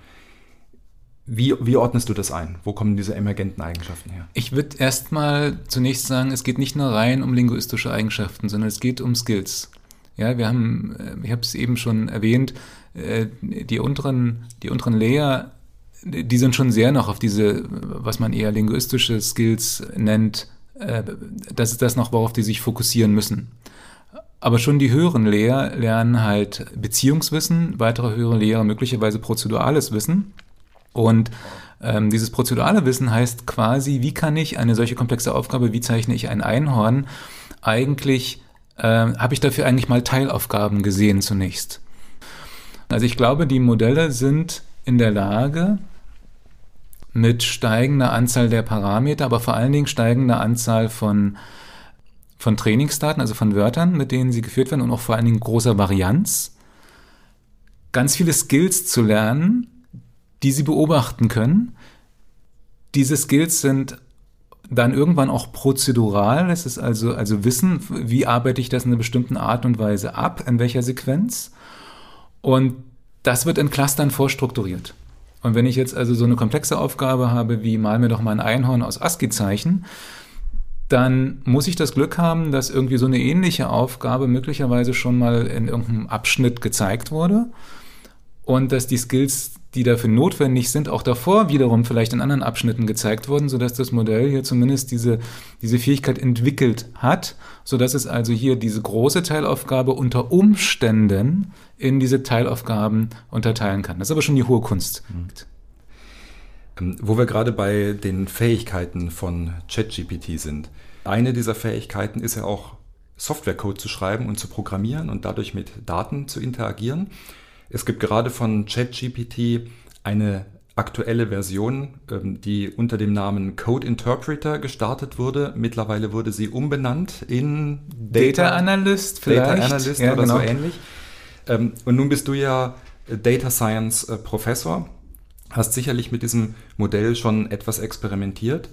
Wie, wie ordnest du das ein? Wo kommen diese emergenten Eigenschaften her? Ich würde erstmal zunächst sagen, es geht nicht nur rein um linguistische Eigenschaften, sondern es geht um Skills. Ja, wir haben, äh, ich habe es eben schon erwähnt, äh, die unteren, die unteren Layer, die sind schon sehr noch auf diese, was man eher linguistische Skills nennt. Äh, das ist das noch, worauf die sich fokussieren müssen. Aber schon die höheren Lehrer lernen halt Beziehungswissen, weitere höhere Lehrer möglicherweise prozedurales Wissen. Und ähm, dieses prozedurale Wissen heißt quasi, wie kann ich eine solche komplexe Aufgabe, wie zeichne ich ein Einhorn, eigentlich, äh, habe ich dafür eigentlich mal Teilaufgaben gesehen zunächst. Also ich glaube, die Modelle sind in der Lage, mit steigender Anzahl der Parameter, aber vor allen Dingen steigender Anzahl von, von Trainingsdaten, also von Wörtern, mit denen sie geführt werden und auch vor allen Dingen großer Varianz, ganz viele Skills zu lernen, die sie beobachten können. Diese Skills sind dann irgendwann auch prozedural. Es ist also, also Wissen, wie arbeite ich das in einer bestimmten Art und Weise ab, in welcher Sequenz. Und das wird in Clustern vorstrukturiert. Und wenn ich jetzt also so eine komplexe Aufgabe habe, wie mal mir doch mal ein Einhorn aus ASCII-Zeichen, dann muss ich das Glück haben, dass irgendwie so eine ähnliche Aufgabe möglicherweise schon mal in irgendeinem Abschnitt gezeigt wurde und dass die Skills die dafür notwendig sind, auch davor wiederum vielleicht in anderen Abschnitten gezeigt wurden, sodass das Modell hier zumindest diese, diese Fähigkeit entwickelt hat, sodass es also hier diese große Teilaufgabe unter Umständen in diese Teilaufgaben unterteilen kann. Das ist aber schon die hohe Kunst. Mhm. Wo wir gerade bei den Fähigkeiten von ChatGPT sind. Eine dieser Fähigkeiten ist ja auch Softwarecode zu schreiben und zu programmieren und dadurch mit Daten zu interagieren. Es gibt gerade von ChatGPT eine aktuelle Version, ähm, die unter dem Namen Code Interpreter gestartet wurde. Mittlerweile wurde sie umbenannt in Data, Data Analyst vielleicht. Data Analyst ja, oder genau. so ähnlich. Ähm, und nun bist du ja Data Science äh, Professor, hast sicherlich mit diesem Modell schon etwas experimentiert.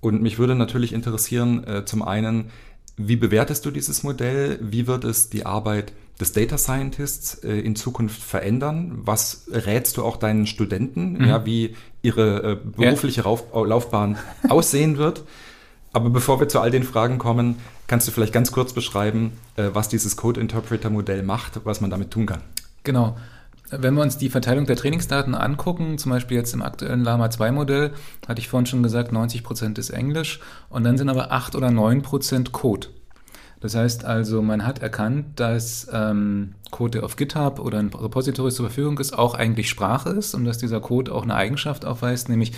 Und mich würde natürlich interessieren, äh, zum einen, wie bewertest du dieses Modell? Wie wird es die Arbeit des Data Scientists äh, in Zukunft verändern? Was rätst du auch deinen Studenten, mhm. ja, wie ihre äh, berufliche ja. Laufbahn aussehen wird? Aber bevor wir zu all den Fragen kommen, kannst du vielleicht ganz kurz beschreiben, äh, was dieses Code Interpreter Modell macht, was man damit tun kann? Genau. wenn wir uns die Verteilung der Trainingsdaten angucken, zum Beispiel jetzt im aktuellen Lama 2-Modell, hatte ich vorhin schon gesagt, 90 Prozent ist Englisch und dann sind aber 8 oder 9 Prozent Code. Das heißt also, man hat erkannt, dass ähm, Code, der auf GitHub oder in Repositories zur Verfügung ist, auch eigentlich Sprache ist und dass dieser Code auch eine Eigenschaft aufweist, nämlich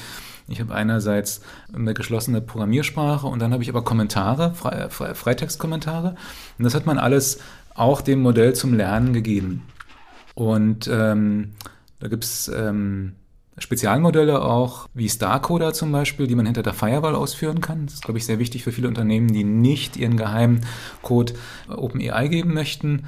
ich habe einerseits eine geschlossene Programmiersprache und dann habe ich aber Kommentare, Fre Freitextkommentare. Und das hat man alles auch dem Modell zum Lernen gegeben. Und ähm, da gibt es ähm, Spezialmodelle auch, wie Starcoder zum Beispiel, die man hinter der Firewall ausführen kann. Das ist, glaube ich, sehr wichtig für viele Unternehmen, die nicht ihren geheimen Code OpenAI geben möchten.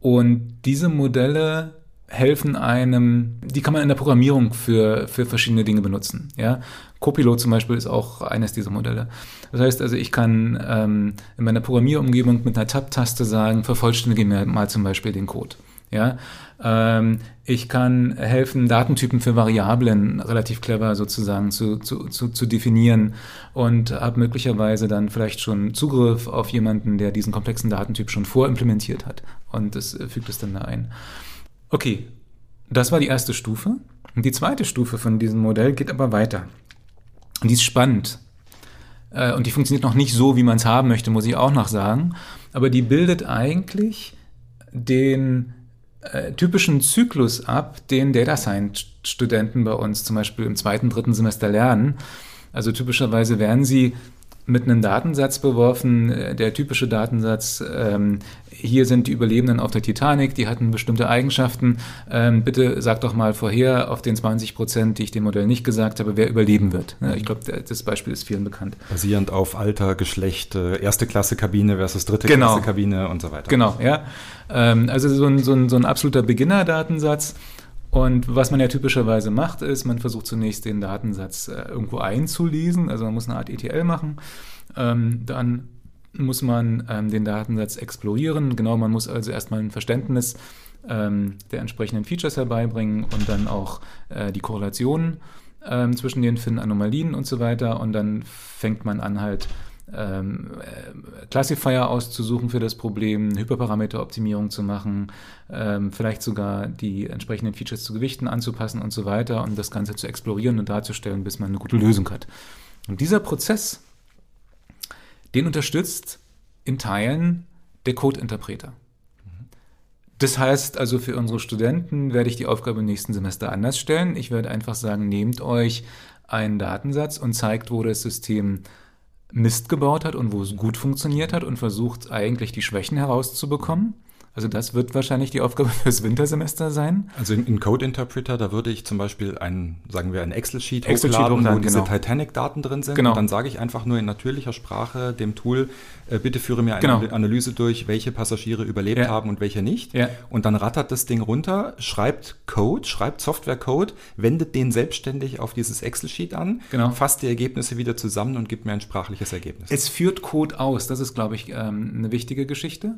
Und diese Modelle helfen einem, die kann man in der Programmierung für, für verschiedene Dinge benutzen. Ja? Copilot zum Beispiel ist auch eines dieser Modelle. Das heißt also, ich kann ähm, in meiner Programmierumgebung mit einer Tab-Taste sagen, vervollständige mir mal zum Beispiel den Code. Ja, ähm, ich kann helfen, Datentypen für Variablen relativ clever sozusagen zu, zu, zu, zu definieren und habe möglicherweise dann vielleicht schon Zugriff auf jemanden, der diesen komplexen Datentyp schon vorimplementiert hat und das äh, fügt es dann da ein. Okay, das war die erste Stufe. Die zweite Stufe von diesem Modell geht aber weiter. Und die ist spannend. Äh, und die funktioniert noch nicht so, wie man es haben möchte, muss ich auch noch sagen. Aber die bildet eigentlich den äh, typischen Zyklus ab, den Data Science Studenten bei uns zum Beispiel im zweiten, dritten Semester lernen. Also typischerweise werden sie mit einem Datensatz beworfen, äh, der typische Datensatz, ähm, hier sind die Überlebenden auf der Titanic, die hatten bestimmte Eigenschaften. Ähm, bitte sag doch mal vorher auf den 20 Prozent, die ich dem Modell nicht gesagt habe, wer überleben wird. Ja, ich glaube, das Beispiel ist vielen bekannt. Basierend auf Alter, Geschlecht, äh, erste Klasse Kabine versus dritte genau. Klasse Kabine und so weiter. Genau, ja. Ähm, also so ein, so ein, so ein absoluter Beginner-Datensatz. Und was man ja typischerweise macht, ist, man versucht zunächst den Datensatz äh, irgendwo einzulesen. Also man muss eine Art ETL machen. Ähm, dann muss man ähm, den Datensatz explorieren. Genau, man muss also erstmal ein Verständnis ähm, der entsprechenden Features herbeibringen und dann auch äh, die Korrelationen ähm, zwischen den finden, Anomalien und so weiter. Und dann fängt man an halt ähm, äh, Classifier auszusuchen für das Problem, Hyperparameteroptimierung zu machen, ähm, vielleicht sogar die entsprechenden Features zu Gewichten anzupassen und so weiter und das Ganze zu explorieren und darzustellen, bis man eine gute Lösung hat. Und dieser Prozess, den unterstützt in Teilen der Code-Interpreter. Das heißt also, für unsere Studenten werde ich die Aufgabe im nächsten Semester anders stellen. Ich werde einfach sagen, nehmt euch einen Datensatz und zeigt, wo das System Mist gebaut hat und wo es gut funktioniert hat und versucht eigentlich die Schwächen herauszubekommen. Also das wird wahrscheinlich die Aufgabe (laughs) fürs Wintersemester sein. Also in, in Code Interpreter, da würde ich zum Beispiel ein, sagen wir, ein Excel-Sheet Excel hochladen, hochladen, wo genau. diese Titanic-Daten drin sind. Genau. Und dann sage ich einfach nur in natürlicher Sprache dem Tool, äh, bitte führe mir eine genau. Analyse durch, welche Passagiere überlebt ja. haben und welche nicht. Ja. Und dann rattert das Ding runter, schreibt Code, schreibt Software-Code, wendet den selbstständig auf dieses Excel-Sheet an, genau. fasst die Ergebnisse wieder zusammen und gibt mir ein sprachliches Ergebnis. Es führt Code aus, das ist, glaube ich, ähm, eine wichtige Geschichte.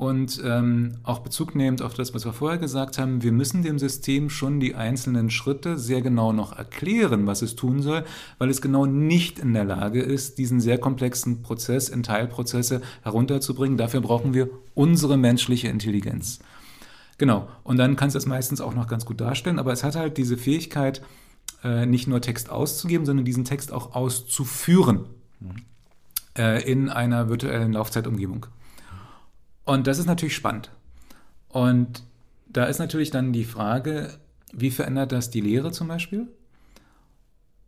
Und ähm, auch Bezug nehmend auf das, was wir vorher gesagt haben, wir müssen dem System schon die einzelnen Schritte sehr genau noch erklären, was es tun soll, weil es genau nicht in der Lage ist, diesen sehr komplexen Prozess in Teilprozesse herunterzubringen. Dafür brauchen wir unsere menschliche Intelligenz. Genau, und dann kannst du es meistens auch noch ganz gut darstellen, aber es hat halt diese Fähigkeit, äh, nicht nur Text auszugeben, sondern diesen Text auch auszuführen mhm. äh, in einer virtuellen Laufzeitumgebung. Und das ist natürlich spannend. Und da ist natürlich dann die Frage, wie verändert das die Lehre zum Beispiel?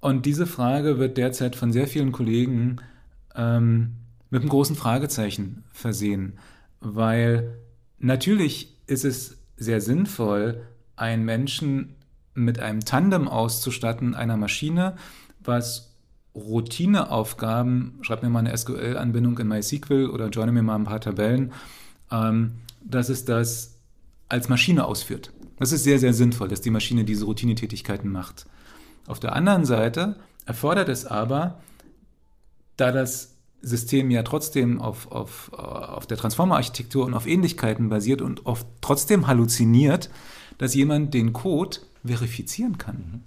Und diese Frage wird derzeit von sehr vielen Kollegen ähm, mit einem großen Fragezeichen versehen, weil natürlich ist es sehr sinnvoll, einen Menschen mit einem Tandem auszustatten, einer Maschine, was Routineaufgaben, schreib mir mal eine SQL-Anbindung in MySQL oder joine mir mal ein paar Tabellen, ähm, dass es das als Maschine ausführt. Das ist sehr, sehr sinnvoll, dass die Maschine diese Routinetätigkeiten macht. Auf der anderen Seite erfordert es aber, da das System ja trotzdem auf, auf, auf der Transformer-Architektur und auf Ähnlichkeiten basiert und oft trotzdem halluziniert, dass jemand den Code verifizieren kann.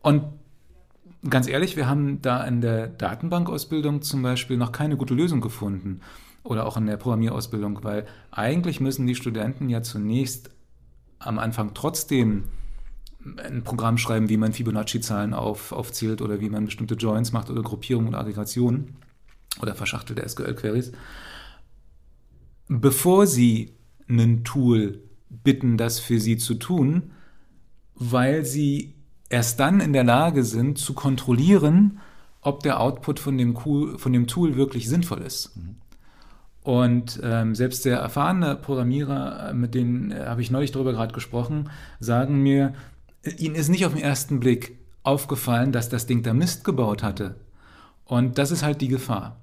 Und ganz ehrlich, wir haben da in der Datenbankausbildung zum Beispiel noch keine gute Lösung gefunden oder auch in der Programmierausbildung, weil eigentlich müssen die Studenten ja zunächst am Anfang trotzdem ein Programm schreiben, wie man Fibonacci-Zahlen auf, aufzählt oder wie man bestimmte Joins macht oder Gruppierungen und Aggregationen oder verschachtelte SQL-Queries, bevor sie ein Tool bitten, das für sie zu tun, weil sie erst dann in der Lage sind zu kontrollieren, ob der Output von dem, von dem Tool wirklich sinnvoll ist. Mhm. Und ähm, selbst sehr erfahrene Programmierer, äh, mit denen äh, habe ich neulich darüber gerade gesprochen, sagen mir, äh, ihnen ist nicht auf den ersten Blick aufgefallen, dass das Ding da Mist gebaut hatte. Und das ist halt die Gefahr.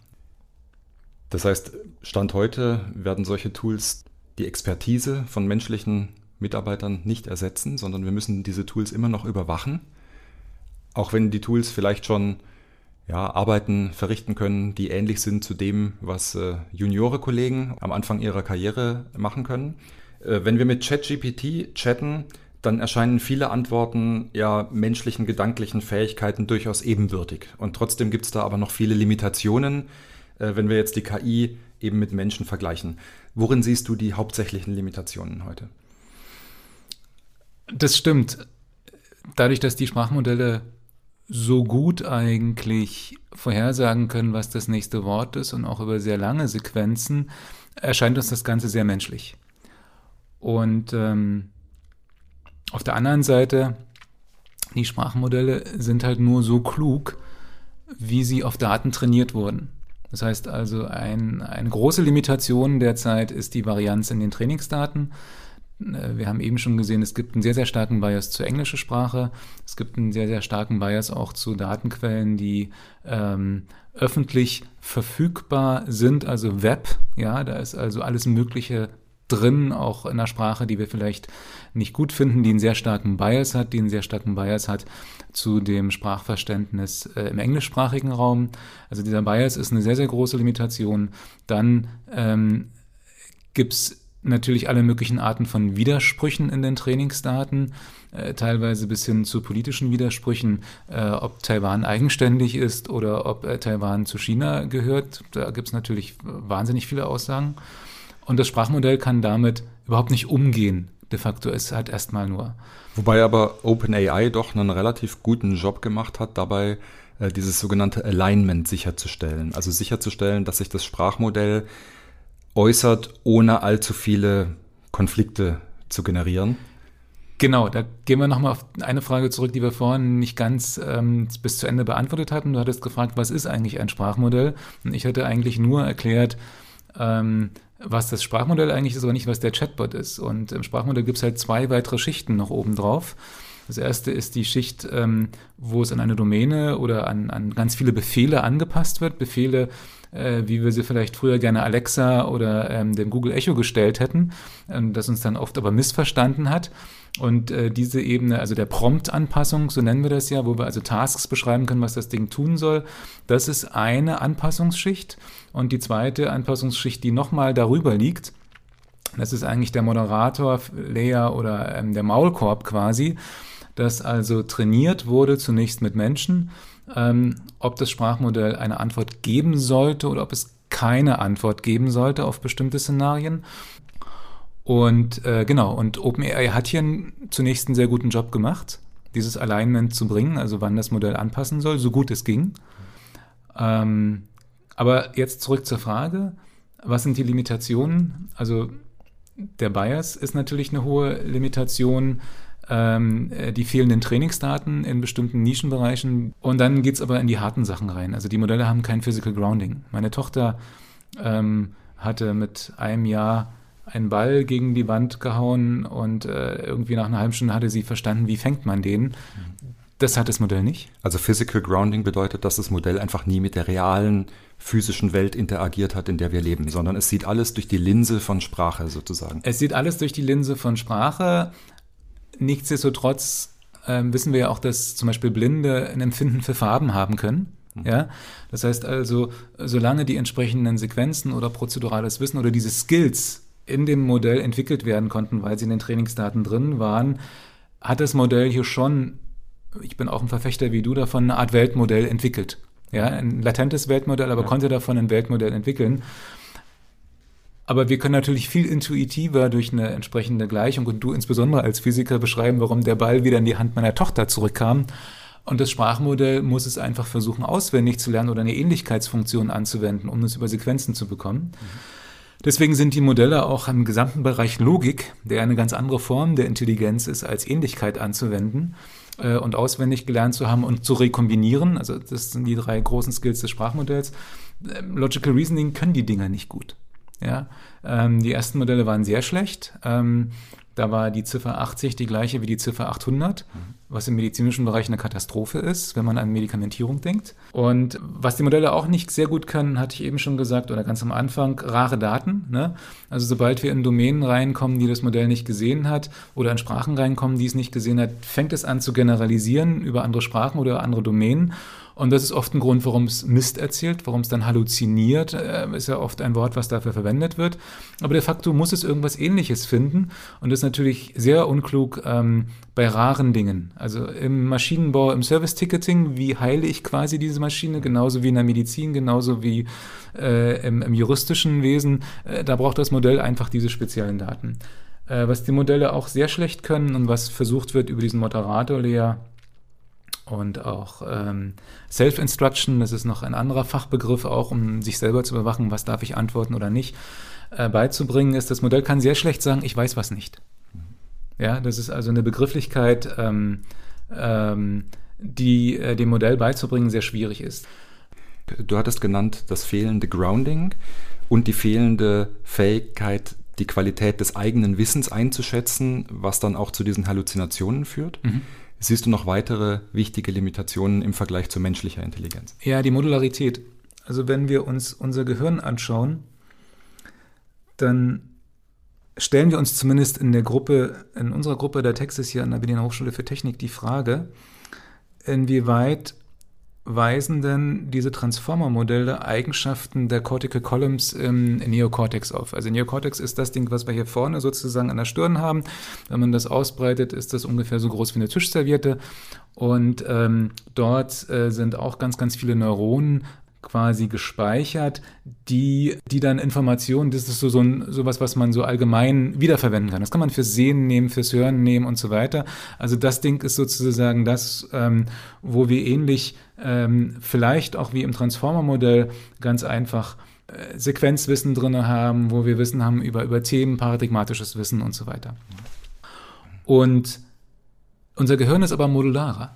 Das heißt, Stand heute werden solche Tools die Expertise von menschlichen Mitarbeitern nicht ersetzen, sondern wir müssen diese Tools immer noch überwachen. Auch wenn die Tools vielleicht schon ja, Arbeiten verrichten können, die ähnlich sind zu dem, was äh, Juniore-Kollegen am Anfang ihrer Karriere machen können. Äh, wenn wir mit ChatGPT chatten, dann erscheinen viele Antworten ja menschlichen, gedanklichen Fähigkeiten durchaus ebenbürtig. Und trotzdem gibt es da aber noch viele Limitationen, äh, wenn wir jetzt die KI eben mit Menschen vergleichen. Worin siehst du die hauptsächlichen Limitationen heute? Das stimmt. Dadurch, dass die Sprachmodelle so gut eigentlich vorhersagen können, was das nächste Wort ist und auch über sehr lange Sequenzen, erscheint uns das Ganze sehr menschlich. Und ähm, auf der anderen Seite, die Sprachmodelle sind halt nur so klug, wie sie auf Daten trainiert wurden. Das heißt also, ein, eine große Limitation derzeit ist die Varianz in den Trainingsdaten. Äh, wir haben eben schon gesehen, es gibt einen sehr, sehr starken Bias zur englischen Sprache. Es gibt einen sehr, sehr starken Bias auch zu Datenquellen, die ähm, öffentlich verfügbar sind, also Web. Ja, da ist also alles Mögliche drin, auch in einer Sprache, die wir vielleicht nicht gut finden, die einen sehr starken Bias hat, die einen sehr starken Bias hat zu dem Sprachverständnis äh, im englischsprachigen Raum. Also dieser Bias ist eine sehr, sehr große Limitation. Dann ähm, gibt es natürlich alle möglichen Arten von Widersprüchen in den Trainingsdaten, äh, teilweise bis hin zu politischen Widersprüchen, äh, ob Taiwan eigenständig ist oder ob äh, Taiwan zu China gehört. Da gibt es natürlich wahnsinnig viele Aussagen. Und das Sprachmodell kann damit überhaupt nicht umgehen. De facto ist halt erstmal nur. Wobei aber OpenAI doch einen relativ guten Job gemacht hat, dabei dieses sogenannte Alignment sicherzustellen. Also sicherzustellen, dass sich das Sprachmodell äußert, ohne allzu viele Konflikte zu generieren. Genau, da gehen wir nochmal auf eine Frage zurück, die wir vorhin nicht ganz ähm, bis zu Ende beantwortet hatten. Du hattest gefragt, was ist eigentlich ein Sprachmodell? Und ich hatte eigentlich nur erklärt, ähm, was das Sprachmodell eigentlich ist, aber nicht, was der Chatbot ist. Und im Sprachmodell gibt es halt zwei weitere Schichten noch oben drauf. Das erste ist die Schicht, ähm, wo es an eine Domäne oder an, an ganz viele Befehle angepasst wird. Befehle, äh, wie wir sie vielleicht früher gerne Alexa oder ähm, dem Google Echo gestellt hätten, ähm, das uns dann oft aber missverstanden hat. Und äh, diese Ebene, also der Prompt-Anpassung, so nennen wir das ja, wo wir also Tasks beschreiben können, was das Ding tun soll, das ist eine Anpassungsschicht. Und die zweite Anpassungsschicht, die nochmal darüber liegt, das ist eigentlich der Moderator-Layer oder ähm, der Maulkorb quasi, das also trainiert wurde zunächst mit Menschen ähm, ob das Sprachmodell eine Antwort geben sollte oder ob es keine Antwort geben sollte auf bestimmte Szenarien. Und äh, genau, und OpenAI hat hier zunächst einen sehr guten Job gemacht, dieses Alignment zu bringen, also wann das Modell anpassen soll, so gut es ging. Ähm, aber jetzt zurück zur Frage, was sind die Limitationen? Also der Bias ist natürlich eine hohe Limitation ähm, äh, die fehlenden Trainingsdaten in bestimmten Nischenbereichen. Und dann geht es aber in die harten Sachen rein. Also die Modelle haben kein Physical Grounding. Meine Tochter ähm, hatte mit einem Jahr einen Ball gegen die Wand gehauen und äh, irgendwie nach einer halben Stunde hatte sie verstanden, wie fängt man den. Das hat das Modell nicht. Also Physical Grounding bedeutet, dass das Modell einfach nie mit der realen physischen Welt interagiert hat, in der wir leben, sondern es sieht alles durch die Linse von Sprache sozusagen. Es sieht alles durch die Linse von Sprache, Nichtsdestotrotz äh, wissen wir ja auch, dass zum Beispiel Blinde ein Empfinden für Farben haben können. Mhm. Ja, das heißt also, solange die entsprechenden Sequenzen oder prozedurales Wissen oder diese Skills in dem Modell entwickelt werden konnten, weil sie in den Trainingsdaten drin waren, hat das Modell hier schon, ich bin auch ein Verfechter wie du davon, eine Art Weltmodell entwickelt. Ja, ein latentes Weltmodell, aber ja. konnte davon ein Weltmodell entwickeln. Aber wir können natürlich viel intuitiver durch eine entsprechende Gleichung und du insbesondere als Physiker beschreiben, warum der Ball wieder in die Hand meiner Tochter zurückkam. Und das Sprachmodell muss es einfach versuchen, auswendig zu lernen oder eine Ähnlichkeitsfunktion anzuwenden, um es über Sequenzen zu bekommen. Deswegen sind die Modelle auch im gesamten Bereich Logik, der eine ganz andere Form der Intelligenz ist, als Ähnlichkeit anzuwenden äh, und auswendig gelernt zu haben und zu rekombinieren. Also das sind die drei großen Skills des Sprachmodells. Ähm, Logical Reasoning können die Dinger nicht gut. Ja, ähm, die ersten Modelle waren sehr schlecht. Ähm, da war die Ziffer 80 die gleiche wie die Ziffer 800, mhm. was im medizinischen Bereich eine Katastrophe ist, wenn man an Medikamentierung denkt. Und was die Modelle auch nicht sehr gut können, hatte ich eben schon gesagt oder ganz am Anfang, rare Daten. Ne? Also sobald wir in Domänen reinkommen, die das Modell nicht gesehen hat oder in Sprachen reinkommen, die es nicht gesehen hat, fängt es an zu generalisieren über andere Sprachen oder andere Domänen. Und das ist oft ein Grund, warum es Mist erzählt, warum es dann halluziniert, äh, ist ja oft ein Wort, was dafür verwendet wird. Aber de facto muss es irgendwas Ähnliches finden. Und ist natürlich sehr unklug ähm, bei raren Dingen. Also im Maschinenbau, im Service-Ticketing, wie heile ich quasi diese Maschine, genauso wie in der Medizin, genauso wie äh, im, im, juristischen Wesen. Äh, da braucht das Modell einfach diese speziellen Daten. Äh, was die Modelle auch sehr schlecht können und was versucht wird über diesen Moderator-Layer und auch ähm, Self-Instruction, das ist noch ein anderer Fachbegriff, auch um sich selber zu überwachen, was darf ich antworten oder nicht, äh, beizubringen, ist, das Modell kann sehr schlecht sagen, ich weiß was nicht. Ja, das ist also eine Begrifflichkeit, ähm, ähm, die äh, dem Modell beizubringen sehr schwierig ist. Du hattest genannt das fehlende Grounding und die fehlende Fähigkeit, die Qualität des eigenen Wissens einzuschätzen, was dann auch zu diesen Halluzinationen führt. Mhm. Siehst du noch weitere wichtige Limitationen im Vergleich zu menschlicher Intelligenz? Ja, die Modularität. Also wenn wir uns unser Gehirn anschauen, dann stellen wir uns zumindest in der Gruppe, in unserer Gruppe der Texas hier an der Berliner Hochschule für Technik die Frage, inwieweit weisen denn diese Transformer-Modelle Eigenschaften der Cortical Columns im Neocortex auf? Also Neocortex ist das Ding, was wir hier vorne sozusagen an der Stirn haben. Wenn man das ausbreitet, ist das ungefähr so groß wie eine Tischserviette. Und ähm, dort äh, sind auch ganz, ganz viele Neuronen quasi gespeichert, die, die dann Informationen, das ist so, so ein, sowas, was man so allgemein wiederverwenden kann. Das kann man fürs Sehen nehmen, fürs Hören nehmen und so weiter. Also das Ding ist sozusagen das, ähm, wo wir ähnlich, ähm, vielleicht auch wie im Transformer-Modell, ganz einfach äh, Sequenzwissen drin haben, wo wir Wissen haben über, über Themen, paradigmatisches Wissen und so weiter. Und unser Gehirn ist aber modularer.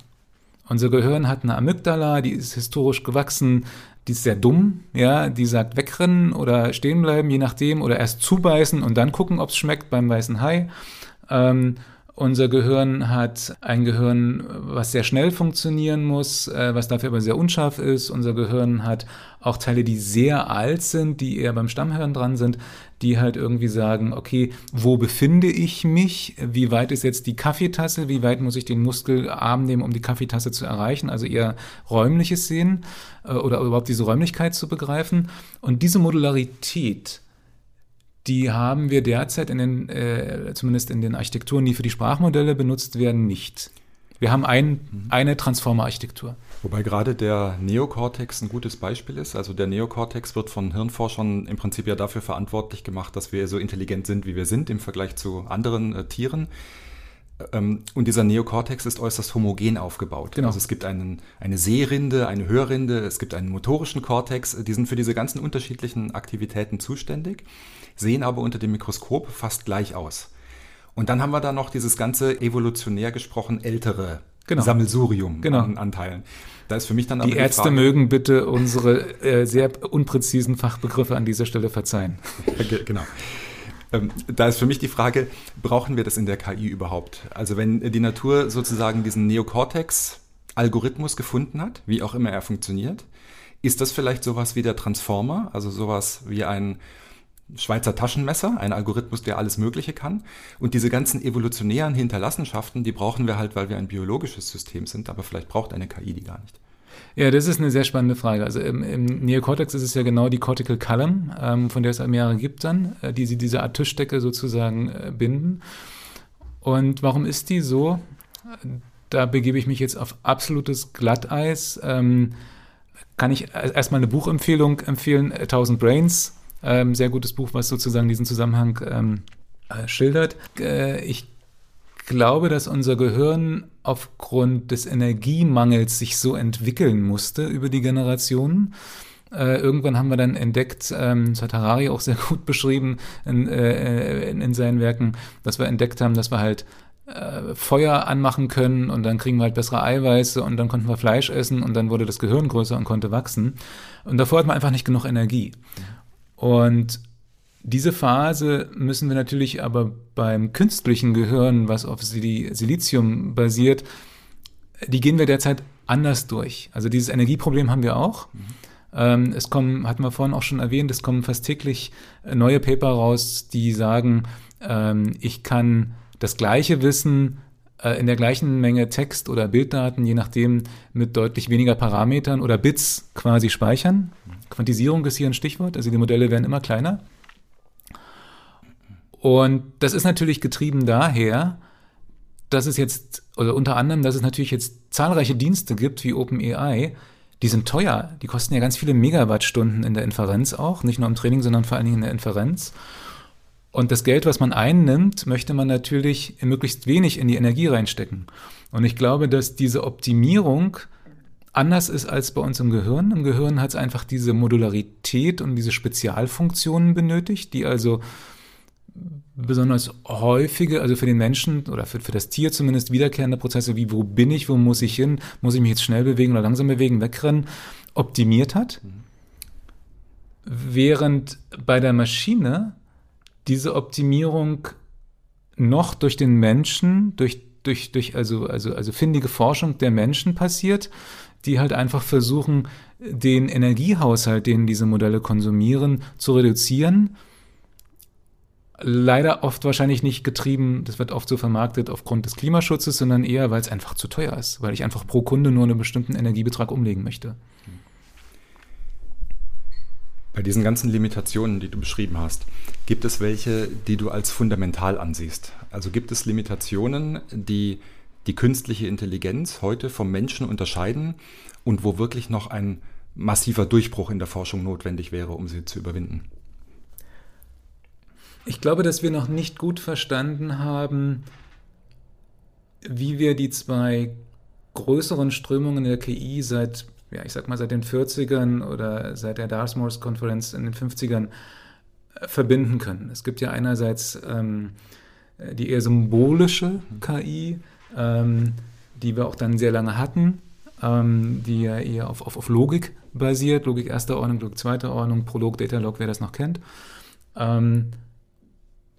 Unser Gehirn hat eine Amygdala, die ist historisch gewachsen, die ist sehr dumm, ja, die sagt wegrennen oder stehen bleiben, je nachdem, oder erst zubeißen und dann gucken, ob es schmeckt beim weißen Hai. Ähm, unser Gehirn hat ein Gehirn, was sehr schnell funktionieren muss, äh, was dafür aber sehr unscharf ist. Unser Gehirn hat auch Teile, die sehr alt sind, die eher beim Stammhirn dran sind, die halt irgendwie sagen, okay, wo befinde ich mich? Wie weit ist jetzt die Kaffeetasse? Wie weit muss ich den Muskelarm nehmen, um die Kaffeetasse zu erreichen? Also eher räumliches Sehen äh, oder überhaupt diese Räumlichkeit zu begreifen. Und diese Modularität, die haben wir derzeit in den, äh, zumindest in den Architekturen, die für die Sprachmodelle benutzt werden, nicht. Wir haben ein, mhm. eine Transformer-Architektur. Wobei gerade der Neokortex ein gutes Beispiel ist. Also der Neokortex wird von Hirnforschern im Prinzip ja dafür verantwortlich gemacht, dass wir so intelligent sind, wie wir sind im Vergleich zu anderen äh, Tieren. Ähm, und dieser Neokortex ist äußerst homogen aufgebaut. Genau. Also es gibt einen, eine Sehrinde, eine Hörrinde, es gibt einen motorischen Kortex, die sind für diese ganzen unterschiedlichen Aktivitäten zuständig, sehen aber unter dem Mikroskop fast gleich aus. Und dann haben wir da noch dieses ganze evolutionär gesprochen ältere genau. Sammelsurium genau. an Anteilen. Da ist für mich dann die, die Ärzte Frage, mögen bitte unsere äh, sehr unpräzisen Fachbegriffe an dieser Stelle verzeihen. (laughs) genau. Ähm, da ist für mich die Frage, brauchen wir das in der KI überhaupt? Also wenn die Natur sozusagen diesen Neocortex-Algorithmus gefunden hat, wie auch immer er funktioniert, ist das vielleicht sowas wie der Transformer, also sowas wie ein Schweizer Taschenmesser, ein Algorithmus, der alles Mögliche kann. Und diese ganzen evolutionären Hinterlassenschaften, die brauchen wir halt, weil wir ein biologisches System sind, aber vielleicht braucht eine KI die gar nicht. Ja, das ist eine sehr spannende Frage. Also im, im Neocortex ist es ja genau die Cortical Column, ähm, von der es mehrere gibt dann, äh, die sie diese Art Tischdecke sozusagen äh, binden. Und warum ist die so? Da begebe ich mich jetzt auf absolutes Glatteis. Ähm, kann ich erstmal eine Buchempfehlung empfehlen, 1000 Brains Ähm, sehr gutes Buch, was sozusagen diesen Zusammenhang ähm, äh, schildert. Äh, ich glaube, dass unser Gehirn aufgrund des Energiemangels sich so entwickeln musste über die Generationen. Äh, irgendwann haben wir dann entdeckt, ähm, das hat Harari auch sehr (laughs) gut beschrieben in, äh, in, in seinen Werken, dass wir entdeckt haben, dass wir halt äh, Feuer anmachen können und dann kriegen wir halt bessere Eiweiße und dann konnten wir Fleisch essen und dann wurde das Gehirn größer und konnte wachsen. Und davor hat man einfach nicht genug Energie. Und diese Phase müssen wir natürlich aber beim künstlichen Gehirn, was auf Silizium basiert, die gehen wir derzeit anders durch. Also dieses Energieproblem haben wir auch. Mhm. Es kommen, hatten wir vorhin auch schon erwähnt, es kommen fast täglich neue Paper raus, die sagen, ähm, ich kann das gleiche Wissen äh, in der gleichen Menge Text oder Bilddaten, je nachdem, mit deutlich weniger Parametern oder Bits quasi speichern. Quantisierung ist hier ein Stichwort, also die Modelle werden immer kleiner. Und das ist natürlich getrieben daher, dass es jetzt, oder unter anderem, dass es natürlich jetzt zahlreiche Dienste gibt wie OpenAI, die sind teuer. Die kosten ja ganz viele Megawattstunden in der Inferenz auch, nicht nur im Training, sondern vor allen Dingen in der Inferenz. Und das Geld, was man einnimmt, möchte man natürlich möglichst wenig in die Energie reinstecken. Und ich glaube, dass diese Optimierung anders ist als bei uns im Gehirn. Im Gehirn hat es einfach diese Modularität und diese Spezialfunktionen benötigt, die also besonders häufige, also für den Menschen oder für, für das Tier zumindest wiederkehrende Prozesse wie wo bin ich, wo muss ich hin, muss ich mich jetzt schnell bewegen oder langsam bewegen, wegrennen, optimiert hat. Mhm. Während bei der Maschine diese Optimierung noch durch den Menschen, durch, durch, durch also, also, also findige Forschung der Menschen passiert, die halt einfach versuchen, den Energiehaushalt, den diese Modelle konsumieren, zu reduzieren leider oft wahrscheinlich nicht getrieben, das wird oft so vermarktet aufgrund des Klimaschutzes, sondern eher, weil es einfach zu teuer ist, weil ich einfach pro Kunde nur einen bestimmten Energiebetrag umlegen möchte. Bei diesen ganzen Limitationen, die du beschrieben hast, gibt es welche, die du als fundamental ansiehst? Also gibt es Limitationen, die die künstliche Intelligenz heute vom Menschen unterscheiden und wo wirklich noch ein massiver Durchbruch in der Forschung notwendig wäre, um sie zu überwinden? Ich glaube, dass wir noch nicht gut verstanden haben, wie wir die zwei größeren Strömungen der KI seit, ja, ich sag mal, seit den 40ern oder seit der Dartmouth-Konferenz in den 50ern äh, verbinden können. Es gibt ja einerseits ähm, die eher symbolische KI, ähm, die wir auch dann sehr lange hatten, ähm, die ja eher auf, auf, auf Logik basiert, Logik erster Ordnung, Logik zweiter Ordnung, Prolog, Datalog, wer das noch kennt. Ähm,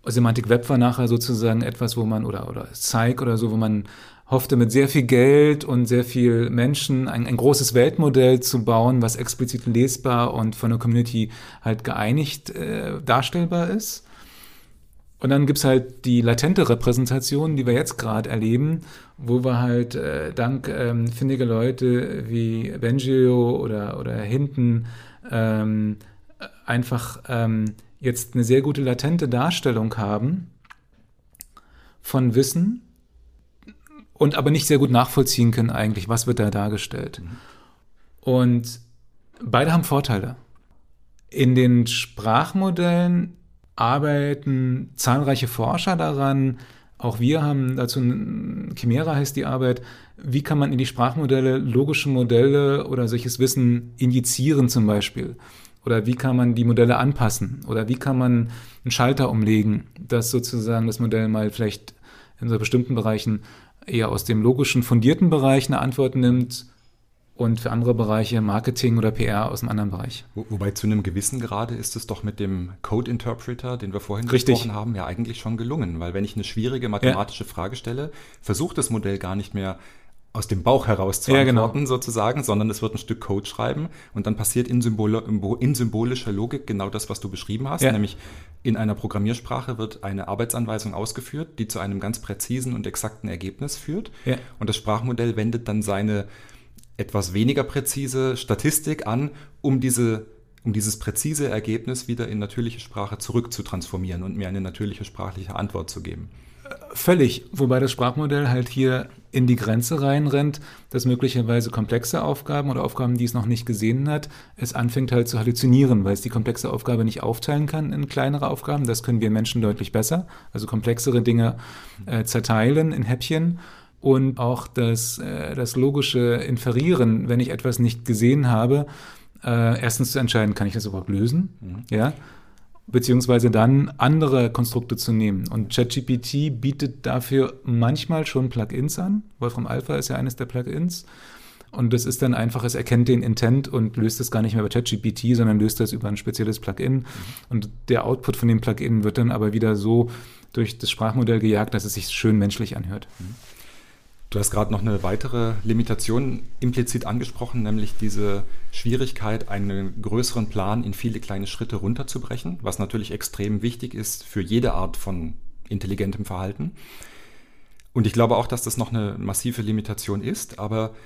Semantik Web war nachher sozusagen etwas, wo man, oder, oder Zeig oder so, wo man hoffte, mit sehr viel Geld und sehr viel Menschen ein, ein großes Weltmodell zu bauen, was explizit lesbar und von der Community halt geeinigt äh, darstellbar ist. Und dann gibt's halt die latente Repräsentation, die wir jetzt gerade erleben, wo wir halt äh, dank ähm, findiger Leute wie Bengio oder, oder Hinton ähm, einfach ähm, jetzt eine sehr gute latente Darstellung haben von Wissen und aber nicht sehr gut nachvollziehen können eigentlich, was wird da dargestellt. Mhm. Und beide haben Vorteile. In den Sprachmodellen arbeiten zahlreiche Forscher daran, auch wir haben dazu, Chimera heißt die Arbeit, wie kann man in die Sprachmodelle logische Modelle oder solches Wissen injizieren zum Beispiel. Oder wie kann man die Modelle anpassen? Oder wie kann man einen Schalter umlegen, dass sozusagen das Modell mal vielleicht in so bestimmten Bereichen eher aus dem logischen, fundierten Bereich eine Antwort nimmt und für andere Bereiche Marketing oder PR aus einem anderen Bereich. Wo, wobei zu einem gewissen Grade ist es doch mit dem Code Interpreter, den wir vorhin Richtig. gesprochen haben, ja eigentlich schon gelungen, weil wenn ich eine schwierige mathematische ja. Frage stelle, versucht das Modell gar nicht mehr aus dem Bauch heraus zu ja, genau. antworten sozusagen, sondern es wird ein Stück Code schreiben und dann passiert in, Symbole, in symbolischer Logik genau das, was du beschrieben hast, ja. nämlich in einer Programmiersprache wird eine Arbeitsanweisung ausgeführt, die zu einem ganz präzisen und exakten Ergebnis führt ja. und das Sprachmodell wendet dann seine etwas weniger präzise Statistik an, um diese um dieses präzise Ergebnis wieder in natürliche Sprache zurückzutransformieren und mir eine natürliche sprachliche Antwort zu geben. Völlig, wobei das Sprachmodell halt hier in die Grenze reinrennt, dass möglicherweise komplexe Aufgaben oder Aufgaben, die es noch nicht gesehen hat, es anfängt halt zu halluzinieren, weil es die komplexe Aufgabe nicht aufteilen kann in kleinere Aufgaben. Das können wir Menschen deutlich besser. Also komplexere Dinge äh, zerteilen in Häppchen und auch das, äh, das logische Inferieren, wenn ich etwas nicht gesehen habe, äh, erstens zu entscheiden, kann ich das überhaupt lösen? Mhm. Ja beziehungsweise dann andere Konstrukte zu nehmen. Und ChatGPT bietet dafür manchmal schon Plugins an. Wolfram Alpha ist ja eines der Plugins. Und das ist dann einfach, es erkennt den Intent und löst es gar nicht mehr über ChatGPT, sondern löst das über ein spezielles Plugin. Mhm. Und der Output von dem Plugin wird dann aber wieder so durch das Sprachmodell gejagt, dass es sich schön menschlich anhört. Du hast gerade noch eine weitere Limitation implizit angesprochen, nämlich diese Schwierigkeit, einen größeren Plan in viele kleine Schritte runterzubrechen, was natürlich extrem wichtig ist für jede Art von intelligentem Verhalten. Und ich glaube auch, dass das noch eine massive Limitation ist, aber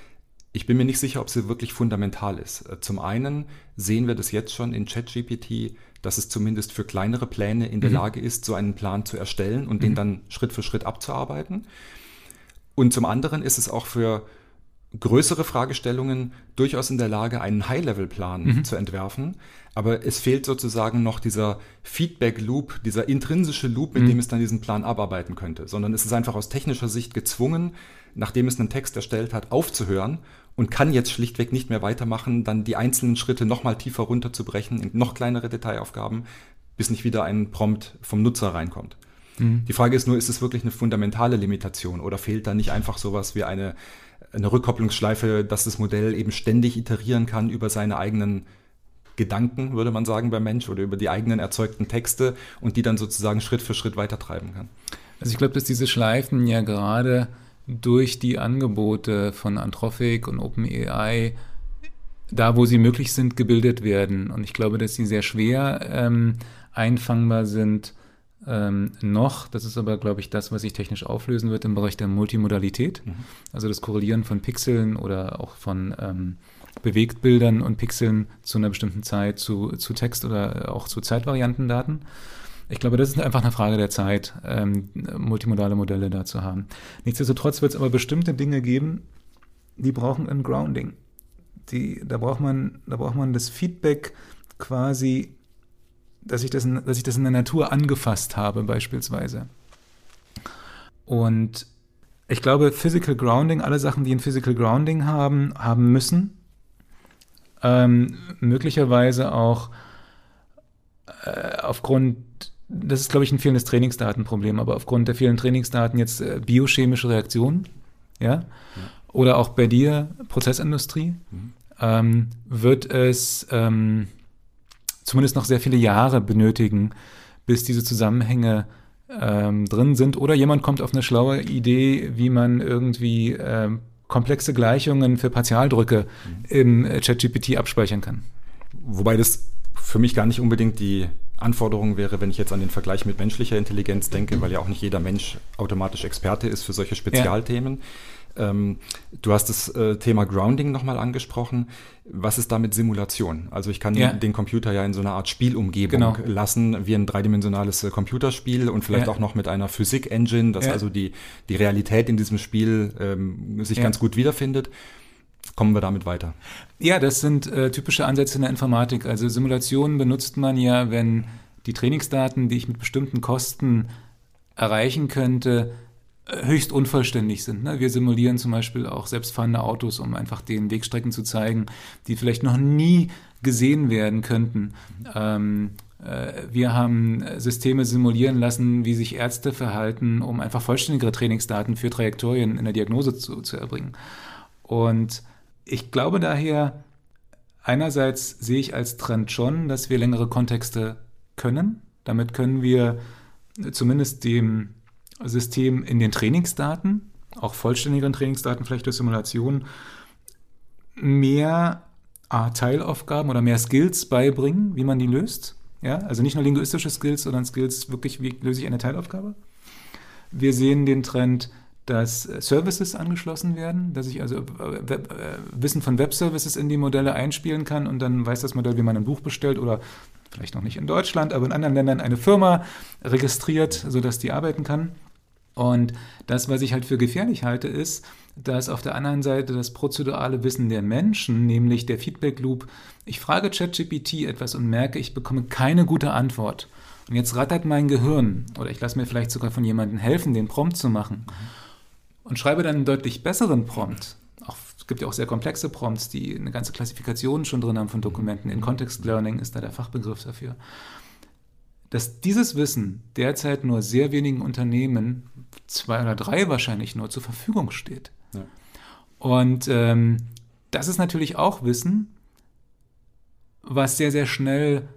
ich bin mir nicht sicher, ob sie wirklich fundamental ist. Zum einen sehen wir das jetzt schon in ChatGPT, dass es zumindest für kleinere Pläne in der mhm. Lage ist, so einen Plan zu erstellen und mhm. den dann Schritt für Schritt abzuarbeiten. Und zum anderen ist es auch für größere Fragestellungen durchaus in der Lage, einen High-Level-Plan mhm. zu entwerfen. Aber es fehlt sozusagen noch dieser Feedback-Loop, dieser intrinsische Loop, mit mhm. dem es dann diesen Plan abarbeiten könnte. Sondern es ist einfach aus technischer Sicht gezwungen, nachdem es einen Text erstellt hat, aufzuhören und kann jetzt schlichtweg nicht mehr weitermachen, dann die einzelnen Schritte nochmal tiefer runterzubrechen in noch kleinere Detailaufgaben, bis nicht wieder ein Prompt vom Nutzer reinkommt. Mhm. Die Frage ist nur, ist es wirklich eine fundamentale Limitation oder fehlt da nicht einfach sowas wie eine, eine Rückkopplungsschleife, dass das Modell eben ständig iterieren kann über seine eigenen Gedanken, würde man sagen, beim Mensch oder über die eigenen erzeugten Texte und die dann sozusagen Schritt für Schritt weitertreiben kann? Also ich glaube, dass diese Schleifen ja gerade durch die Angebote von Anthropic und OpenAI da, wo sie möglich sind, gebildet werden. Und ich glaube, dass sie sehr schwer ähm, einfangbar sind ähm, noch, das ist aber, glaube ich, das, was sich technisch auflösen wird im Bereich der Multimodalität, mhm. also das Korrelieren von Pixeln oder auch von ähm, Bewegtbildern und Pixeln zu einer bestimmten Zeit zu, zu Text oder auch zu Zeitvariantendaten. Ich glaube, das ist einfach eine Frage der Zeit, ähm, multimodale Modelle da zu haben. Nichtsdestotrotz wird es aber bestimmte Dinge geben, die brauchen ein Grounding. Die, da, braucht man, da braucht man das Feedback quasi dass ich das in, dass ich das in der Natur angefasst habe, beispielsweise. Und ich glaube, Physical Grounding, alle Sachen, die ein Physical Grounding haben, haben müssen, ähm, möglicherweise auch äh, aufgrund, das ist, glaube ich, ein fehlendes Trainingsdatenproblem, aber aufgrund der vielen Trainingsdaten jetzt äh, biochemische Reaktionen, ja? ja? oder auch bei dir Prozessindustrie, mhm. ähm, wird es ähm, zumindest noch sehr viele Jahre benötigen, bis diese Zusammenhänge ähm, drin sind. Oder jemand kommt auf eine schlaue Idee, wie man irgendwie ähm, komplexe Gleichungen für Partialdrücke mhm. im ChatGPT abspeichern kann. Wobei das für mich gar nicht unbedingt die Anforderung wäre, wenn ich jetzt an den Vergleich mit menschlicher Intelligenz denke, weil ja auch nicht jeder Mensch automatisch Experte ist für solche Spezialthemen. Ja. Ähm, du hast das äh, Thema Grounding nochmal angesprochen. Was ist da mit Simulation? Also ich kann ja. den Computer ja in so einer Art Spielumgebung genau. lassen, wie ein dreidimensionales äh, Computerspiel und vielleicht ja. auch noch mit einer Physik-Engine, dass ja. also die, die Realität in diesem Spiel ähm, sich ganz gut wiederfindet. Kommen wir damit weiter? Ja, das sind äh, typische Ansätze in der Informatik. Also Simulationen benutzt man ja, wenn die Trainingsdaten, die ich mit bestimmten Kosten erreichen könnte, höchst unvollständig sind. Ne? Wir simulieren zum Beispiel auch selbstfahrende Autos, um einfach den Wegstrecken zu zeigen, die vielleicht noch nie gesehen werden könnten. Ähm, äh, wir haben Systeme simulieren lassen, wie sich Ärzte verhalten, um einfach vollständigere Trainingsdaten für Trajektorien in der Diagnose zu, zu erbringen. Und ich glaube daher, einerseits sehe ich als Trend schon, dass wir längere Kontexte können. Damit können wir zumindest dem System in den Trainingsdaten, auch vollständigeren Trainingsdaten, vielleicht durch Simulation, mehr A, Teilaufgaben oder mehr Skills beibringen, wie man die löst. Ja, also nicht nur linguistische Skills, sondern Skills wirklich, wie löse ich eine Teilaufgabe. Wir sehen den Trend, dass Services angeschlossen werden, dass ich also Web, äh, Wissen von Web-Services in die Modelle einspielen kann und dann weiß das Modell, wie man ein Buch bestellt oder vielleicht noch nicht in Deutschland, aber in anderen Ländern eine Firma registriert, sodass die arbeiten kann. Und das, was ich halt für gefährlich halte, ist, dass auf der anderen Seite das prozedurale Wissen der Menschen, nämlich der Feedback Loop, ich frage ChatGPT etwas und merke, ich bekomme keine gute Antwort. Und jetzt rattert mein Gehirn oder ich lasse mir vielleicht sogar von jemandem helfen, den Prompt zu machen und schreibe dann einen deutlich besseren Prompt. Auch, es gibt ja auch sehr komplexe Prompts, die eine ganze Klassifikation schon drin haben von Dokumenten. In Context Learning ist da der Fachbegriff dafür. Dass dieses Wissen derzeit nur sehr wenigen Unternehmen, zwei oder drei wahrscheinlich nur, zur Verfügung steht. Ja. Und ähm, das ist natürlich auch Wissen, was sehr, sehr schnell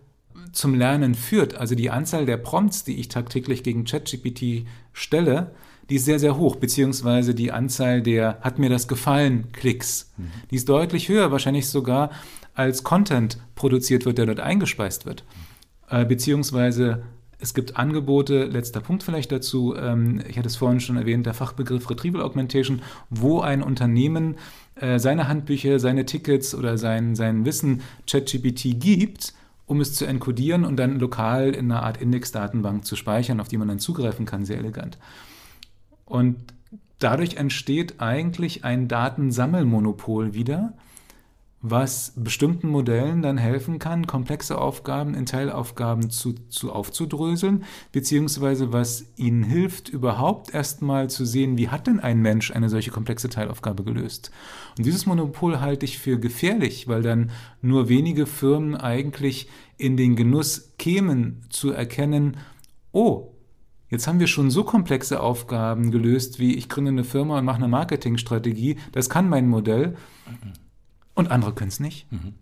zum Lernen führt. Also die Anzahl der Prompts, die ich tagtäglich gegen ChatGPT stelle, die ist sehr, sehr hoch, beziehungsweise die Anzahl der hat mir das gefallen Klicks, mhm. die ist deutlich höher, wahrscheinlich sogar als Content produziert wird, der dort eingespeist wird. Äh, beziehungsweise es gibt Angebote, letzter Punkt vielleicht dazu, ähm, ich hatte es vorhin schon erwähnt, der Fachbegriff Retrieval Augmentation, wo ein Unternehmen äh, seine Handbücher, seine Tickets oder sein, sein Wissen ChatGPT gibt, um es zu enkodieren und dann lokal in einer Art Indexdatenbank zu speichern, auf die man dann zugreifen kann, sehr elegant. Und dadurch entsteht eigentlich ein Datensammelmonopol wieder, was bestimmten Modellen dann helfen kann, komplexe Aufgaben in Teilaufgaben zu, zu aufzudröseln, beziehungsweise was ihnen hilft, überhaupt erstmal zu sehen, wie hat denn ein Mensch eine solche komplexe Teilaufgabe gelöst. Und dieses Monopol halte ich für gefährlich, weil dann nur wenige Firmen eigentlich in den Genuss kämen zu erkennen, oh, Jetzt haben wir schon so komplexe Aufgaben gelöst, wie ich gründe eine Firma und mache eine Marketingstrategie. Das kann mein Modell. Und andere können es nicht. Mhm.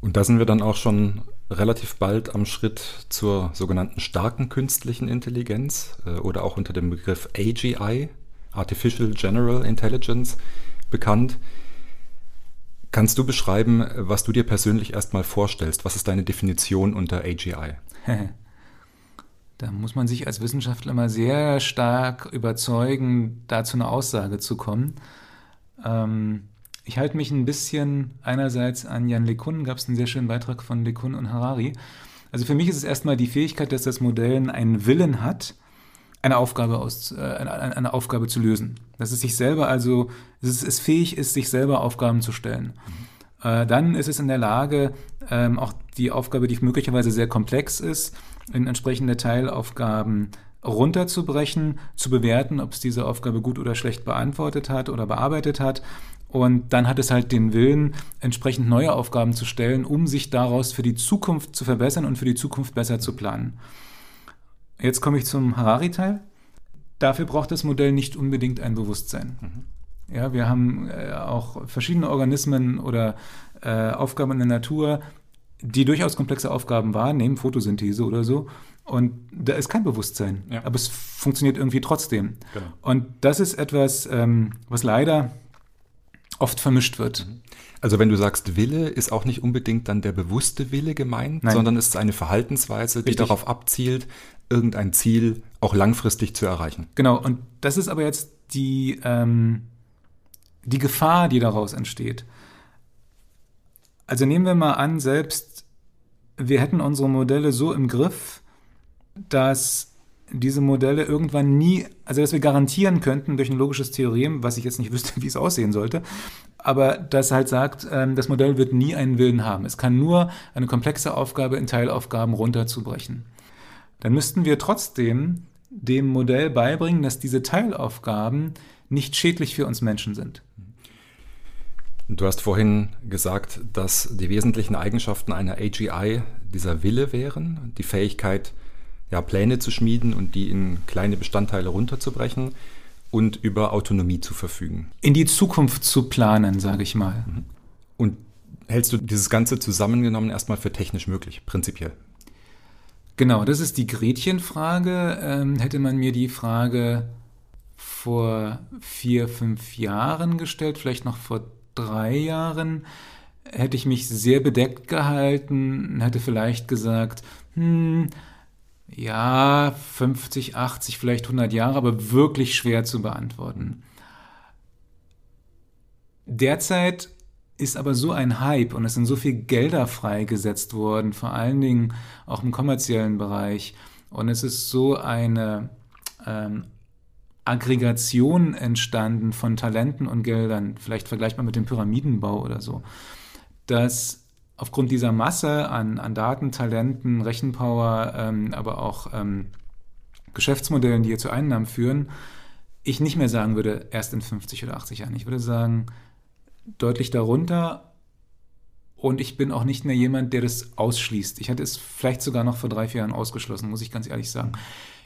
Und da sind wir dann auch schon relativ bald am Schritt zur sogenannten starken künstlichen Intelligenz äh, oder auch unter dem Begriff AGI, Artificial General Intelligence, bekannt. Kannst du beschreiben, was du dir persönlich erstmal vorstellst? Was ist deine Definition unter AGI? (laughs) da muss man sich als Wissenschaftler immer sehr stark überzeugen, dazu eine Aussage zu kommen. Ähm, ich halte mich ein bisschen einerseits an Jan LeCun, gab es einen sehr schönen Beitrag von LeCun und Harari. Also für mich ist es erstmal die Fähigkeit, dass das Modell einen Willen hat, eine Aufgabe, aus, äh, eine, eine, Aufgabe zu lösen. Dass es sich selber also, dass es fähig ist, sich selber Aufgaben zu stellen. Mhm. Äh, dann ist es in der Lage, ähm, auch die Aufgabe, die möglicherweise sehr komplex ist, in entsprechende Teilaufgaben runterzubrechen, zu bewerten, ob es diese Aufgabe gut oder schlecht beantwortet hat oder bearbeitet hat und dann hat es halt den Willen, entsprechend neue Aufgaben zu stellen, um sich daraus für die Zukunft zu verbessern und für die Zukunft besser zu planen. Jetzt komme ich zum Harari-Teil. Dafür braucht das Modell nicht unbedingt ein Bewusstsein. Mhm. Ja, wir haben äh, auch verschiedene Organismen oder äh, Aufgaben in der Natur, die durchaus komplexe Aufgaben wahrnehmen, Photosynthese oder so. Und da ist kein Bewusstsein, ja. aber es funktioniert irgendwie trotzdem. Genau. Und das ist etwas, ähm, was leider oft vermischt wird. Mhm. Also wenn du sagst Wille, ist auch nicht unbedingt dann der bewusste Wille gemeint, Nein. sondern es ist eine Verhaltensweise, die Richtig. darauf abzielt, irgendein Ziel auch langfristig zu erreichen. Genau, und das ist aber jetzt die, ähm, die Gefahr, die daraus entsteht. Also nehmen wir mal an, selbst wir hätten unsere Modelle so im Griff, dass diese Modelle irgendwann nie, also dass wir garantieren könnten durch ein logisches Theorem, was ich jetzt nicht (laughs) wüsste, wie es aussehen sollte, aber das halt sagt, ähm, das Modell wird nie einen Willen haben. Es kann nur eine komplexe Aufgabe in Teilaufgaben runterzubrechen. Dann müssten wir trotzdem dem Modell beibringen, dass diese Teilaufgaben nicht schädlich für uns Menschen sind. Du hast vorhin gesagt, dass die wesentlichen Eigenschaften einer AGI dieser Wille wären, die Fähigkeit, ja, Pläne zu schmieden und die in kleine Bestandteile runterzubrechen und über Autonomie zu verfügen. In die Zukunft zu planen, sage ich mal. Mhm. Und hältst du dieses Ganze zusammengenommen erstmal für technisch möglich, prinzipiell? Genau, das ist die Gretchenfrage. Ähm, hätte man mir die Frage vor vier, fünf Jahren gestellt, vielleicht noch vor drei Jahren, hätte ich mich sehr bedeckt gehalten, hätte vielleicht gesagt, hm, ja, 50, 80, vielleicht 100 Jahre, aber wirklich schwer zu beantworten. Derzeit ist aber so ein Hype und es sind so viele Gelder freigesetzt worden, vor allen Dingen auch im kommerziellen Bereich. Und es ist so eine ähm, Aggregation entstanden von Talenten und Geldern, vielleicht vergleichbar mit dem Pyramidenbau oder so, dass aufgrund dieser Masse an, an Daten, Talenten, Rechenpower, ähm, aber auch ähm, Geschäftsmodellen, die hier zu Einnahmen führen, ich nicht mehr sagen würde, erst in 50 oder 80 Jahren. Ich würde sagen, deutlich darunter. Und ich bin auch nicht mehr jemand, der das ausschließt. Ich hatte es vielleicht sogar noch vor drei, vier Jahren ausgeschlossen, muss ich ganz ehrlich sagen.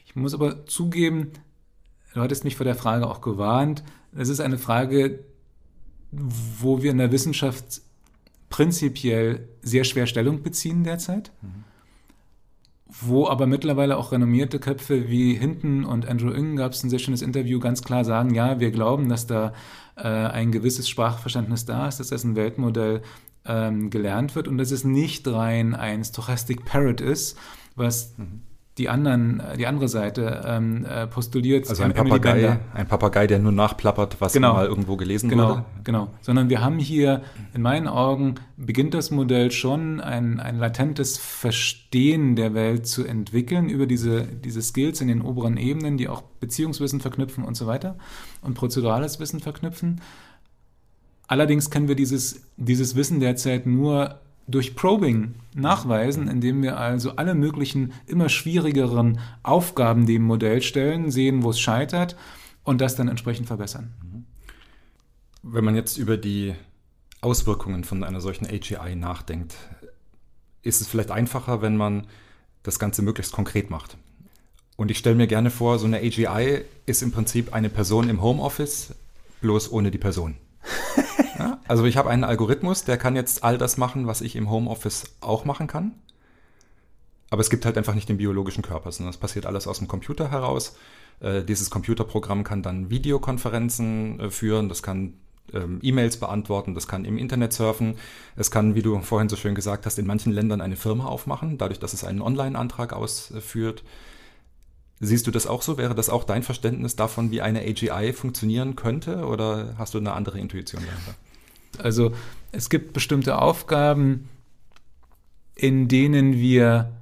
Ich muss aber zugeben, du hattest mich vor der Frage auch gewarnt. Es ist eine Frage, wo wir in der Wissenschaft prinzipiell sehr schwer Stellung beziehen derzeit. Mhm. Wo aber mittlerweile auch renommierte Köpfe wie Hinton und Andrew Ng gab es ein sehr schönes Interview, ganz klar sagen, ja, wir glauben, dass da äh, ein gewisses Sprachverständnis da ist, dass das ein Weltmodell ähm, gelernt wird und dass es nicht rein ein Stochastic Parrot ist, was mhm die anderen, die andere Seite ähm, äh, postuliert. Also ein Papagei, ein Papagei, der nur nachplappert, was genau. mal irgendwo gelesen genau, wurde. Genau, sondern wir haben hier, in meinen Augen, beginnt das Modell schon ein, ein latentes Verstehen der Welt zu entwickeln über diese, diese Skills in den oberen Ebenen, die auch Beziehungswissen verknüpfen und so weiter und prozedurales Wissen verknüpfen. Allerdings können wir dieses, dieses Wissen derzeit nur durch Probing nachweisen, indem wir also alle möglichen immer schwierigeren Aufgaben dem Modell stellen, sehen, wo es scheitert und das dann entsprechend verbessern. Wenn man jetzt über die Auswirkungen von einer solchen AGI nachdenkt, ist es vielleicht einfacher, wenn man das Ganze möglichst konkret macht. Und ich stelle mir gerne vor, so eine AGI ist im Prinzip eine Person im Homeoffice, bloß ohne die Person. (laughs) Also ich habe einen Algorithmus, der kann jetzt all das machen, was ich im Homeoffice auch machen kann. Aber es gibt halt einfach nicht den biologischen Körper, sondern das passiert alles aus dem Computer heraus. Äh, dieses Computerprogramm kann dann Videokonferenzen äh, führen, das kann ähm, E-Mails beantworten, das kann im Internet surfen, es kann, wie du vorhin so schön gesagt hast, in manchen Ländern eine Firma aufmachen, dadurch, dass es einen Online-Antrag ausführt. Siehst du das auch so? Wäre das auch dein Verständnis davon, wie eine AGI funktionieren könnte? Oder hast du eine andere Intuition dahinter? Also es gibt bestimmte Aufgaben, in denen wir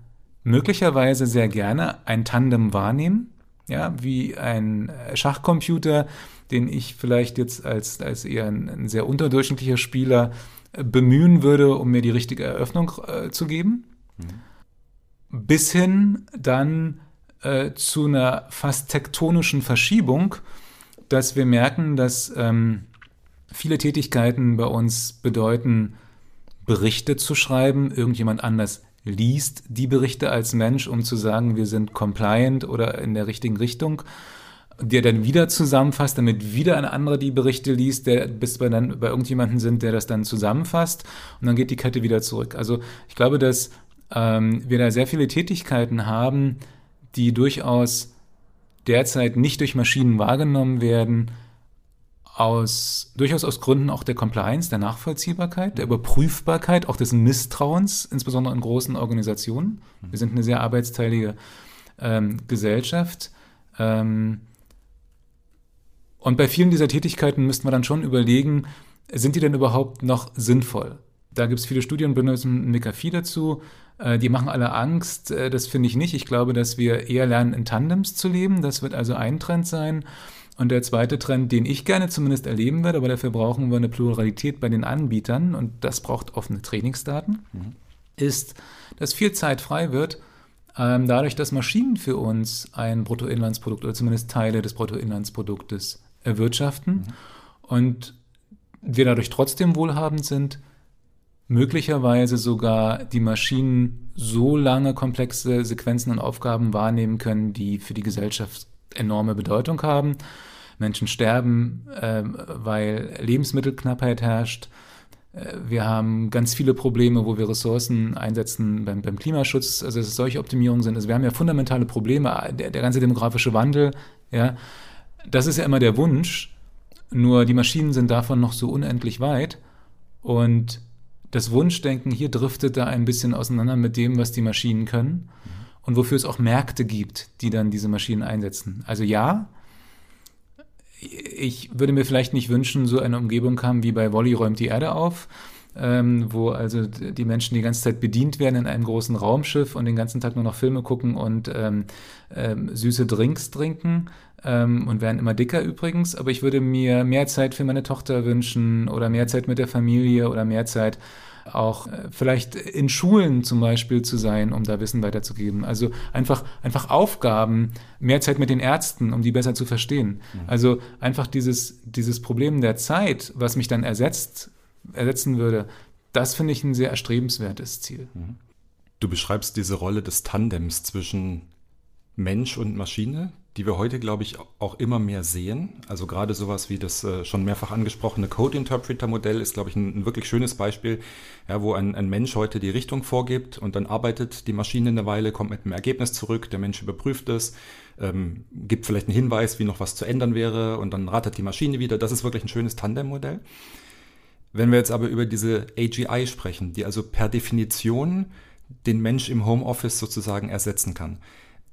möglicherweise sehr gerne ein Tandem wahrnehmen, ja, wie ein Schachcomputer, den ich vielleicht jetzt als, als eher ein, ein sehr unterdurchschnittlicher Spieler bemühen würde, um mir die richtige Eröffnung äh, zu geben. Mhm. Bis hin dann äh, zu einer fast tektonischen Verschiebung, dass wir merken, dass ähm, viele Tätigkeiten bei uns bedeuten, Berichte zu schreiben. Irgendjemand anders liest die Berichte als Mensch, um zu sagen, wir sind compliant oder in der richtigen Richtung der dann wieder zusammenfasst, damit wieder ein anderer die Berichte liest, der bis wir dann bei irgendjemanden sind, der das dann zusammenfasst und dann geht die Kette wieder zurück. Also ich glaube, dass ähm, wir da sehr viele Tätigkeiten haben, die durchaus derzeit nicht durch Maschinen wahrgenommen werden, aus, durchaus aus Gründen auch der Compliance, der Nachvollziehbarkeit, der Überprüfbarkeit, auch des Misstrauens, insbesondere in großen Organisationen. Wir sind eine sehr arbeitsteilige ähm, Gesellschaft. Ähm, und bei vielen dieser Tätigkeiten müssten wir dann schon überlegen, sind die denn überhaupt noch sinnvoll? Da gibt es viele Studien, benutzen McAfee dazu. Äh, die machen alle Angst. Äh, das finde ich nicht. Ich glaube, dass wir eher lernen, in Tandems zu leben. Das wird also ein Trend sein. Und der zweite Trend, den ich gerne zumindest erleben werde, aber dafür brauchen wir eine Pluralität bei den Anbietern und das braucht offene Trainingsdaten, mhm. ist, dass viel Zeit frei wird, ähm, dadurch, dass Maschinen für uns ein Bruttoinlandsprodukt oder zumindest Teile des Bruttoinlandsproduktes erwirtschaften mhm. und wir dadurch trotzdem wohlhabend sind, möglicherweise sogar die Maschinen so lange komplexe Sequenzen und Aufgaben wahrnehmen können, die für die Gesellschaft enorme Bedeutung haben. Menschen sterben, äh, weil Lebensmittelknappheit herrscht. Äh, wir haben ganz viele Probleme, wo wir Ressourcen einsetzen beim, beim Klimaschutz, also dass es solche Optimierungen sind. Also wir haben ja fundamentale Probleme, der, der ganze demografische Wandel, ja, das ist ja immer der Wunsch, nur die Maschinen sind davon noch so unendlich weit und das Wunschdenken hier driftet da ein bisschen auseinander mit dem, was die Maschinen können und wofür es auch Märkte gibt, die dann diese Maschinen einsetzen. Also ja, ich würde mir vielleicht nicht wünschen, so eine Umgebung haben wie bei Wolli räumt die Erde auf. ähm, wo also die Menschen die ganze Zeit bedient werden in einem großen Raumschiff und den ganzen Tag nur noch Filme gucken und ähm, ähm, süße Drinks trinken ähm, und werden immer dicker übrigens. Aber ich würde mir mehr Zeit für meine Tochter wünschen oder mehr Zeit mit der Familie oder mehr Zeit auch äh, vielleicht in Schulen zum Beispiel zu sein, um da Wissen weiterzugeben. Also einfach, einfach Aufgaben, mehr Zeit mit den Ärzten, um die besser zu verstehen. Mhm. Also einfach dieses, dieses Problem der Zeit, was mich dann ersetzt, ersetzen würde, das finde ich ein sehr erstrebenswertes Ziel. Mhm. Du beschreibst diese Rolle des Tandems zwischen Mensch und Maschine, die wir heute, glaube ich, auch immer mehr sehen. Also gerade sowas wie das äh, schon mehrfach angesprochene Code Interpreter Modell ist, glaube ich, ein, ein wirklich schönes Beispiel, ja, wo ein, ein, Mensch heute die Richtung vorgibt und dann arbeitet die Maschine eine Weile, kommt mit einem Ergebnis zurück, der Mensch überprüft es, ähm, gibt vielleicht einen Hinweis, wie noch was zu ändern wäre und dann ratet die Maschine wieder. Das ist wirklich ein schönes Tandem-Modell. Wenn wir jetzt aber über diese AGI sprechen, die also per Definition den Mensch im Homeoffice sozusagen ersetzen kann,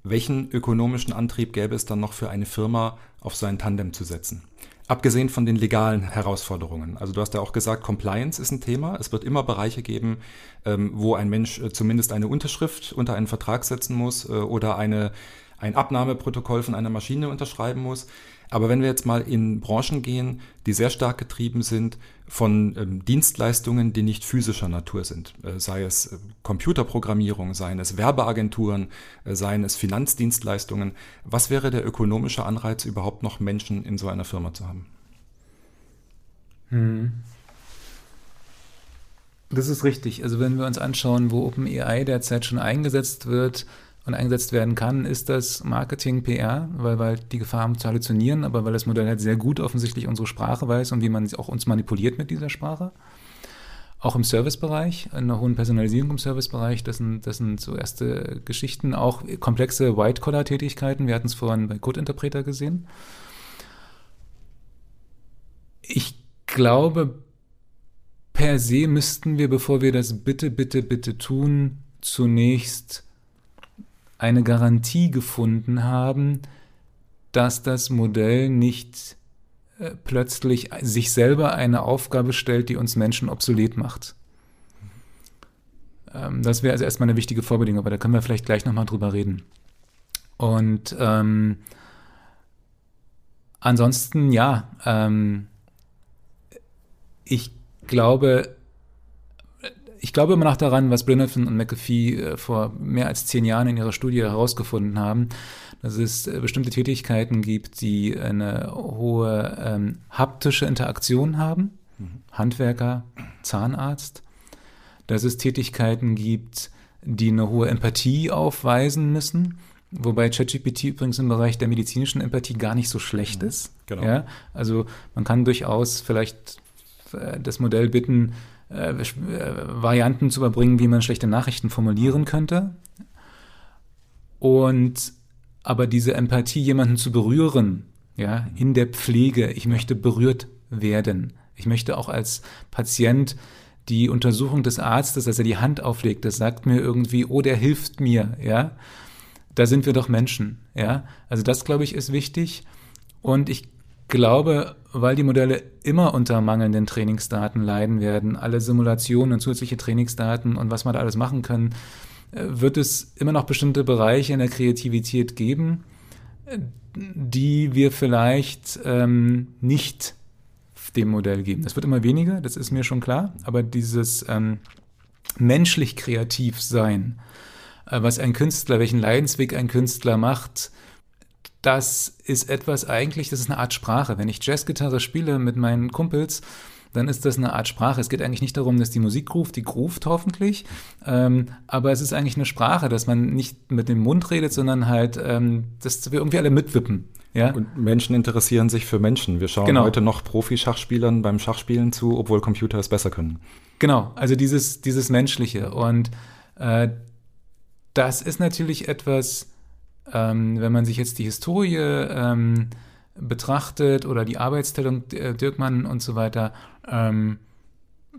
welchen ökonomischen Antrieb gäbe es dann noch für eine Firma, auf so ein Tandem zu setzen? Abgesehen von den legalen Herausforderungen. Also du hast ja auch gesagt, Compliance ist ein Thema. Es wird immer Bereiche geben, ähm, wo ein Mensch äh, zumindest eine Unterschrift unter einen Vertrag setzen muss äh, oder eine, ein Abnahmeprotokoll von einer Maschine unterschreiben muss. Aber wenn wir jetzt mal in Branchen gehen, die sehr stark getrieben sind von ähm, Dienstleistungen, die nicht physischer Natur sind, äh, sei es äh, Computerprogrammierung, seien es Werbeagenturen, äh, seien es Finanzdienstleistungen, was wäre der ökonomische Anreiz, überhaupt noch Menschen in so einer Firma zu haben? Hm. Das ist richtig. Also wenn wir uns anschauen, wo OpenAI derzeit schon eingesetzt wird, und eingesetzt werden kann, ist das Marketing, PR, weil wir halt die Gefahr haben zu halluzinieren, aber weil das Modell halt sehr gut offensichtlich unsere Sprache weiß und wie man auch uns manipuliert mit dieser Sprache. Auch im Servicebereich, in einer hohen Personalisierung im Servicebereich, das sind, das sind so erste Geschichten, auch komplexe White-Collar-Tätigkeiten. Wir hatten es vorhin bei Code-Interpreter gesehen. Ich glaube, per se müssten wir, bevor wir das bitte, bitte, bitte tun, zunächst eine Garantie gefunden haben, dass das Modell nicht äh, plötzlich sich selber eine Aufgabe stellt, die uns Menschen obsolet macht. Ähm, das wäre also erstmal eine wichtige Vorbedingung, aber da können wir vielleicht gleich nochmal drüber reden. Und ähm, ansonsten, ja, ähm, ich glaube, ich glaube immer noch daran, was Blinathan und McAfee äh, vor mehr als zehn Jahren in ihrer Studie herausgefunden haben, dass es äh, bestimmte Tätigkeiten gibt, die eine hohe ähm, haptische Interaktion haben. Mhm. Handwerker, Zahnarzt. Dass es Tätigkeiten gibt, die eine hohe Empathie aufweisen müssen. Wobei ChatGPT übrigens im Bereich der medizinischen Empathie gar nicht so schlecht mhm. ist. Genau. Ja? Also man kann durchaus vielleicht äh, das Modell bitten, äh, äh, Varianten zu überbringen, wie man schlechte Nachrichten formulieren könnte. Und aber diese Empathie, jemanden zu berühren, ja, in der Pflege, ich möchte berührt werden. Ich möchte auch als Patient die Untersuchung des Arztes, dass er die Hand auflegt, das sagt mir irgendwie, oh, der hilft mir, ja. Da sind wir doch Menschen, ja. Also das, glaube ich, ist wichtig. Und ich glaube, weil die Modelle immer unter mangelnden Trainingsdaten leiden werden, alle Simulationen und zusätzliche Trainingsdaten und was man da alles machen kann, äh, wird es immer noch bestimmte Bereiche in der Kreativität geben, die wir vielleicht ähm, nicht dem Modell geben. Das wird immer weniger, das ist mir schon klar, aber dieses ähm, menschlich kreativ sein, äh, was ein Künstler, welchen Leidensweg ein Künstler macht, das ist etwas eigentlich, das ist eine Art Sprache. Wenn ich Jazzgitarre spiele mit meinen Kumpels, dann ist das eine Art Sprache. Es geht eigentlich nicht darum, dass die Musik ruft, die ruft hoffentlich, ähm, aber es ist eigentlich eine Sprache, dass man nicht mit dem Mund redet, sondern halt, ähm, dass wir irgendwie alle mitwippen. Ja? Und Menschen interessieren sich für Menschen. Wir schauen genau. heute noch Profi-Schachspielern beim Schachspielen zu, obwohl Computer es besser können. Genau, also dieses, dieses Menschliche. Und äh, das ist natürlich etwas, ähm, wenn man sich jetzt die Historie ähm, betrachtet oder die Arbeitsteilung äh, Dirkmann und so weiter, ähm,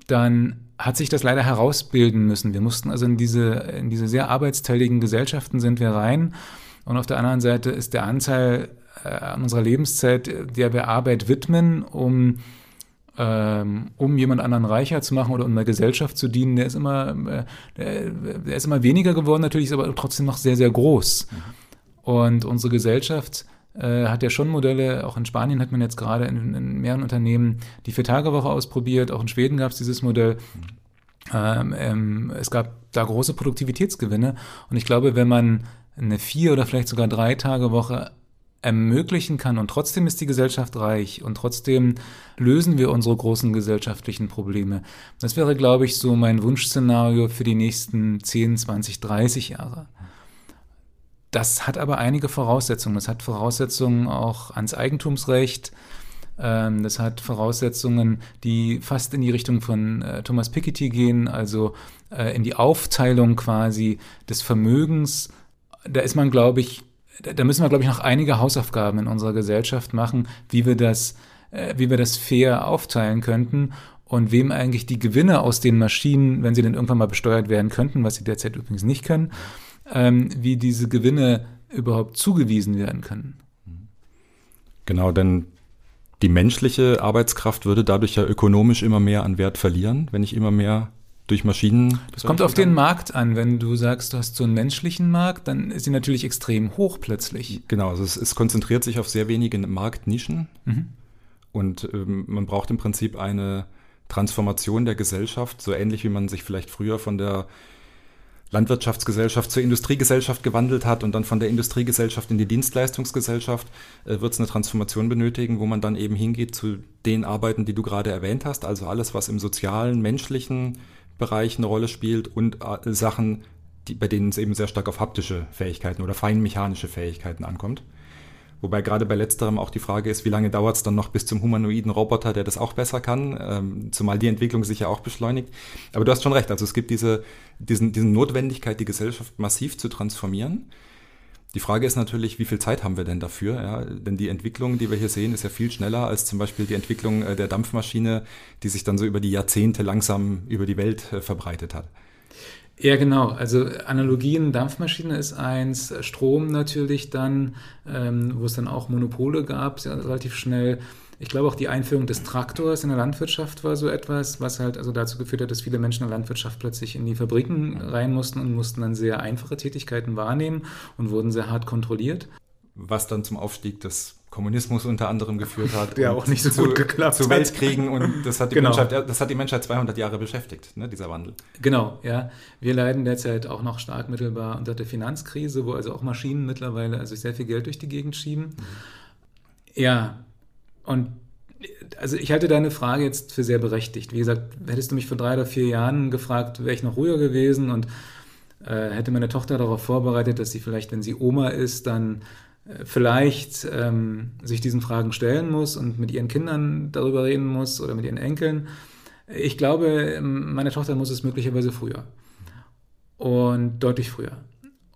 dann hat sich das leider herausbilden müssen. Wir mussten also in diese, in diese sehr arbeitsteiligen Gesellschaften sind wir rein. Und auf der anderen Seite ist der Anteil äh, an unserer Lebenszeit, der wir Arbeit widmen, um ähm, um jemand anderen reicher zu machen oder um der Gesellschaft zu dienen, der ist immer, äh, der, der, ist immer weniger geworden, natürlich ist aber trotzdem noch sehr, sehr groß. Mhm. Und unsere Gesellschaft äh, hat ja schon Modelle, auch in Spanien hat man jetzt gerade in, in mehreren Unternehmen die Vier-Tage-Woche ausprobiert, auch in Schweden gab es dieses Modell. Ähm, ähm, es gab da große Produktivitätsgewinne und ich glaube, wenn man eine Vier- oder vielleicht sogar Drei-Tage-Woche ermöglichen kann und trotzdem ist die Gesellschaft reich und trotzdem lösen wir unsere großen gesellschaftlichen Probleme. Das wäre, glaube ich, so mein Wunschszenario für die nächsten 10, 20, 30 Jahre. Das hat aber einige Voraussetzungen. Das hat Voraussetzungen auch ans Eigentumsrecht. Ähm, das hat Voraussetzungen, die fast in die Richtung von äh, Thomas Piketty gehen, also äh, in die Aufteilung quasi des Vermögens. Da ist man, glaube ich, da müssen wir, glaube ich, noch einige Hausaufgaben in unserer Gesellschaft machen, wie wir das, äh, wie wir das fair aufteilen könnten und wem eigentlich die Gewinne aus den Maschinen, wenn sie denn irgendwann mal besteuert werden könnten, was sie derzeit übrigens nicht können, ähm, wie diese Gewinne überhaupt zugewiesen werden können. Genau, denn die menschliche Arbeitskraft würde dadurch ja ökonomisch immer mehr an Wert verlieren, wenn ich immer mehr durch Maschinen. Das kommt auf den Markt an. Wenn du sagst, du hast so einen menschlichen Markt, dann ist sie natürlich extrem hoch plötzlich. Genau, also es, es konzentriert sich auf sehr wenige Marktnischen mhm. und ähm, man braucht im Prinzip eine Transformation der Gesellschaft, so ähnlich wie man sich vielleicht früher von der Landwirtschaftsgesellschaft zur Industriegesellschaft gewandelt hat und dann von der Industriegesellschaft in die Dienstleistungsgesellschaft, äh, wird es eine Transformation benötigen, wo man dann eben hingeht zu den Arbeiten, die du gerade erwähnt hast, also alles, was im sozialen, menschlichen Bereich eine Rolle spielt und äh, Sachen, die, bei denen es eben sehr stark auf haptische Fähigkeiten oder feinmechanische Fähigkeiten ankommt. Wobei gerade bei letzterem auch die Frage ist, wie lange dauert es dann noch bis zum humanoiden Roboter, der das auch besser kann, ähm, zumal die Entwicklung sich ja auch beschleunigt. Aber du hast schon recht, also es gibt diese, diesen, diese Notwendigkeit, die Gesellschaft massiv zu transformieren. Die Frage ist natürlich, wie viel Zeit haben wir denn dafür? Ja? Denn die Entwicklung, die wir hier sehen, ist ja viel schneller als zum Beispiel die Entwicklung äh, der Dampfmaschine, die sich dann so über die Jahrzehnte langsam über die Welt äh, verbreitet hat. Ja, genau. Also Analogien, Dampfmaschine ist eins, Strom natürlich dann, ähm, wo es dann auch Monopole gab, sehr, relativ schnell. Ich glaube auch die Einführung des Traktors in der Landwirtschaft war so etwas, was halt also dazu geführt hat, dass viele Menschen in der Landwirtschaft plötzlich in die Fabriken rein mussten und mussten dann sehr einfache Tätigkeiten wahrnehmen und wurden sehr hart kontrolliert. Was dann zum Aufstieg des Kommunismus unter anderem geführt hat. (laughs) Der auch nicht so zu, gut geklappt zu Weltkriegen und das hat, die genau. Menschheit, das hat die Menschheit 200 Jahre beschäftigt, ne, dieser Wandel. Genau, ja. Wir leiden derzeit auch noch stark mittelbar unter der Finanzkrise, wo also auch Maschinen mittlerweile also sehr viel Geld durch die Gegend schieben. Mhm. Ja, und also ich halte deine Frage jetzt für sehr berechtigt. Wie gesagt, hättest du mich vor drei oder vier Jahren gefragt, wäre ich noch ruhiger gewesen und äh, hätte meine Tochter darauf vorbereitet, dass sie vielleicht, wenn sie Oma ist, dann vielleicht ähm, sich diesen Fragen stellen muss und mit ihren Kindern darüber reden muss oder mit ihren Enkeln. Ich glaube, meine Tochter muss es möglicherweise früher und deutlich früher.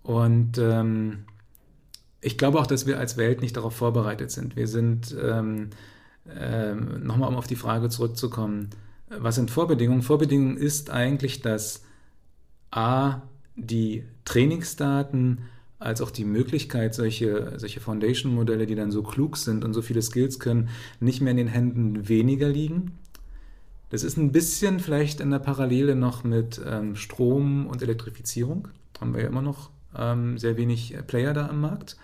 Und ähm, ich glaube auch, dass wir als Welt nicht darauf vorbereitet sind. Wir sind, ähm, ähm, nochmal um auf die Frage zurückzukommen, was sind Vorbedingungen? Vorbedingungen ist eigentlich, dass A, die Trainingsdaten als auch die Möglichkeit, solche, solche Foundation-Modelle, die dann so klug sind und so viele Skills können, nicht mehr in den Händen weniger liegen. Das ist ein bisschen vielleicht in der Parallele noch mit ähm, Strom und Elektrifizierung. Haben wir ja immer noch ähm, sehr wenig Player da am Markt.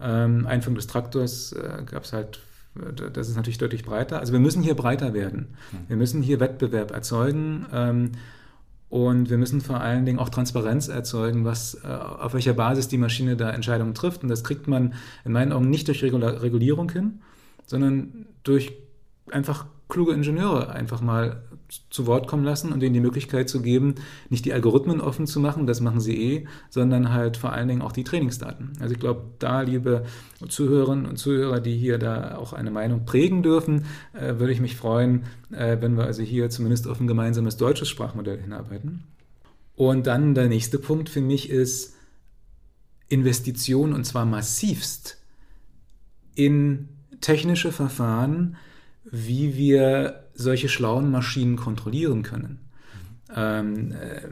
Ähm, Einführung des Traktors äh, gab es halt, äh, das ist natürlich deutlich breiter. Also wir müssen hier breiter werden. Hm. Wir müssen hier Wettbewerb erzeugen. Und wir müssen vor allen Dingen auch Transparenz erzeugen, was, äh, auf welcher Basis die Maschine da Entscheidungen trifft. Und das kriegt man in meinen Augen nicht durch Regulierung hin, sondern durch einfach kluge Ingenieure einfach mal zu Wort kommen lassen und denen die Möglichkeit zu geben, nicht die Algorithmen offen zu machen, das machen sie eh, sondern halt vor allen Dingen auch die Trainingsdaten. Also ich glaube, da, liebe Zuhörerinnen und Zuhörer, die hier da auch eine Meinung prägen dürfen, äh, würde ich mich freuen, äh, wenn wir also hier zumindest auf ein gemeinsames deutsches Sprachmodell hinarbeiten. Und dann der nächste Punkt für mich ist Investition und zwar massivst in technische Verfahren, wie wir solche schlauen Maschinen kontrollieren können. Ähm, äh,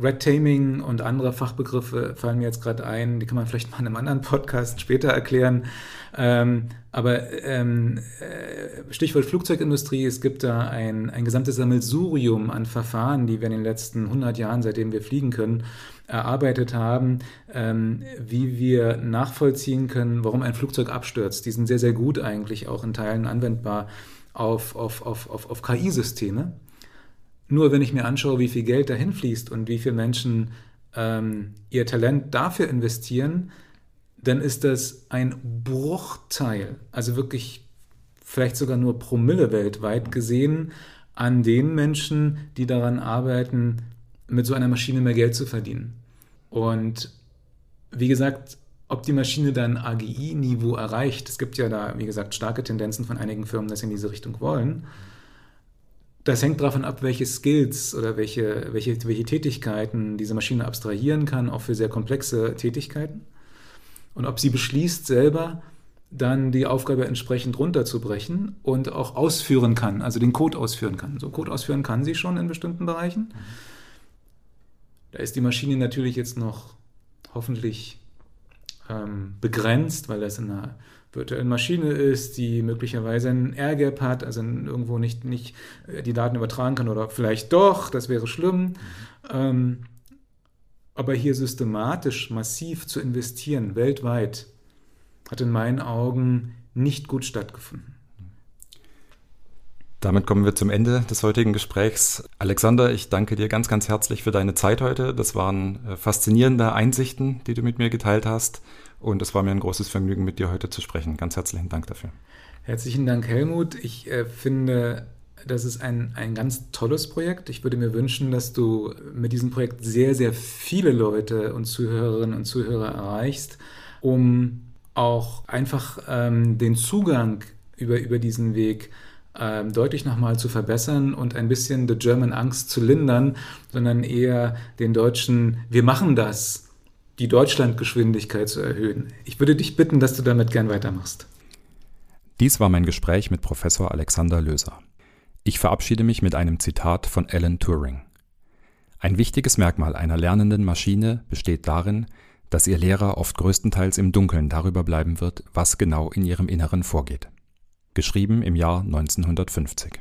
Red Taming und andere Fachbegriffe fallen mir jetzt gerade ein, die kann man vielleicht mal in einem anderen Podcast später erklären. Ähm, aber ähm, äh, Stichwort Flugzeugindustrie, es gibt da ein, ein gesamtes Sammelsurium an Verfahren, die wir in den letzten 100 Jahren, seitdem wir fliegen können, erarbeitet haben, wie wir nachvollziehen können, warum ein Flugzeug abstürzt. Die sind sehr, sehr gut eigentlich auch in Teilen anwendbar auf, auf, auf, auf, auf KI-Systeme. Nur wenn ich mir anschaue, wie viel Geld dahin fließt und wie viele Menschen ähm, ihr Talent dafür investieren, dann ist das ein Bruchteil, also wirklich vielleicht sogar nur Promille weltweit gesehen, an den Menschen, die daran arbeiten, mit so einer Maschine mehr Geld zu verdienen. Und wie gesagt, ob die Maschine dann AGI-Niveau erreicht, es gibt ja da, wie gesagt, starke Tendenzen von einigen Firmen, dass sie in diese Richtung wollen. Das hängt davon ab, welche Skills oder welche, welche, welche Tätigkeiten diese Maschine abstrahieren kann, auch für sehr komplexe Tätigkeiten. Und ob sie beschließt, selber dann die Aufgabe entsprechend runterzubrechen und auch ausführen kann, also den Code ausführen kann. So Code ausführen kann sie schon in bestimmten Bereichen. Da ist die Maschine natürlich jetzt noch hoffentlich ähm, begrenzt, weil das in einer virtuellen Maschine ist, die möglicherweise ein Airgap hat, also irgendwo nicht, nicht äh, die Daten übertragen kann oder vielleicht doch, das wäre schlimm. Ähm, aber hier systematisch massiv zu investieren, weltweit, hat in meinen Augen nicht gut stattgefunden. Damit kommen wir zum Ende des heutigen Gesprächs. Alexander, ich danke dir ganz, ganz herzlich für deine Zeit heute. Das waren äh, faszinierende Einsichten, die du mit mir geteilt hast. Und es war mir ein großes Vergnügen, mit dir heute zu sprechen. Ganz herzlichen Dank dafür. Herzlichen Dank, Helmut. Ich äh, finde, das ist ein, ein ganz tolles Projekt. Ich würde mir wünschen, dass du mit diesem Projekt sehr, sehr viele Leute und Zuhörerinnen und Zuhörer erreichst, um auch einfach ähm, den Zugang über, über diesen Weg ähm, deutlich nochmal zu verbessern und ein bisschen the German Angst zu lindern, sondern eher den Deutschen, wir machen das die Deutschlandgeschwindigkeit zu erhöhen. Ich würde dich bitten, dass du damit gern weitermachst. Dies war mein Gespräch mit Professor Alexander Löser. Ich verabschiede mich mit einem Zitat von Alan Turing. Ein wichtiges Merkmal einer lernenden Maschine besteht darin, dass ihr Lehrer oft größtenteils im Dunkeln darüber bleiben wird, was genau in ihrem Inneren vorgeht. Geschrieben im Jahr 1950.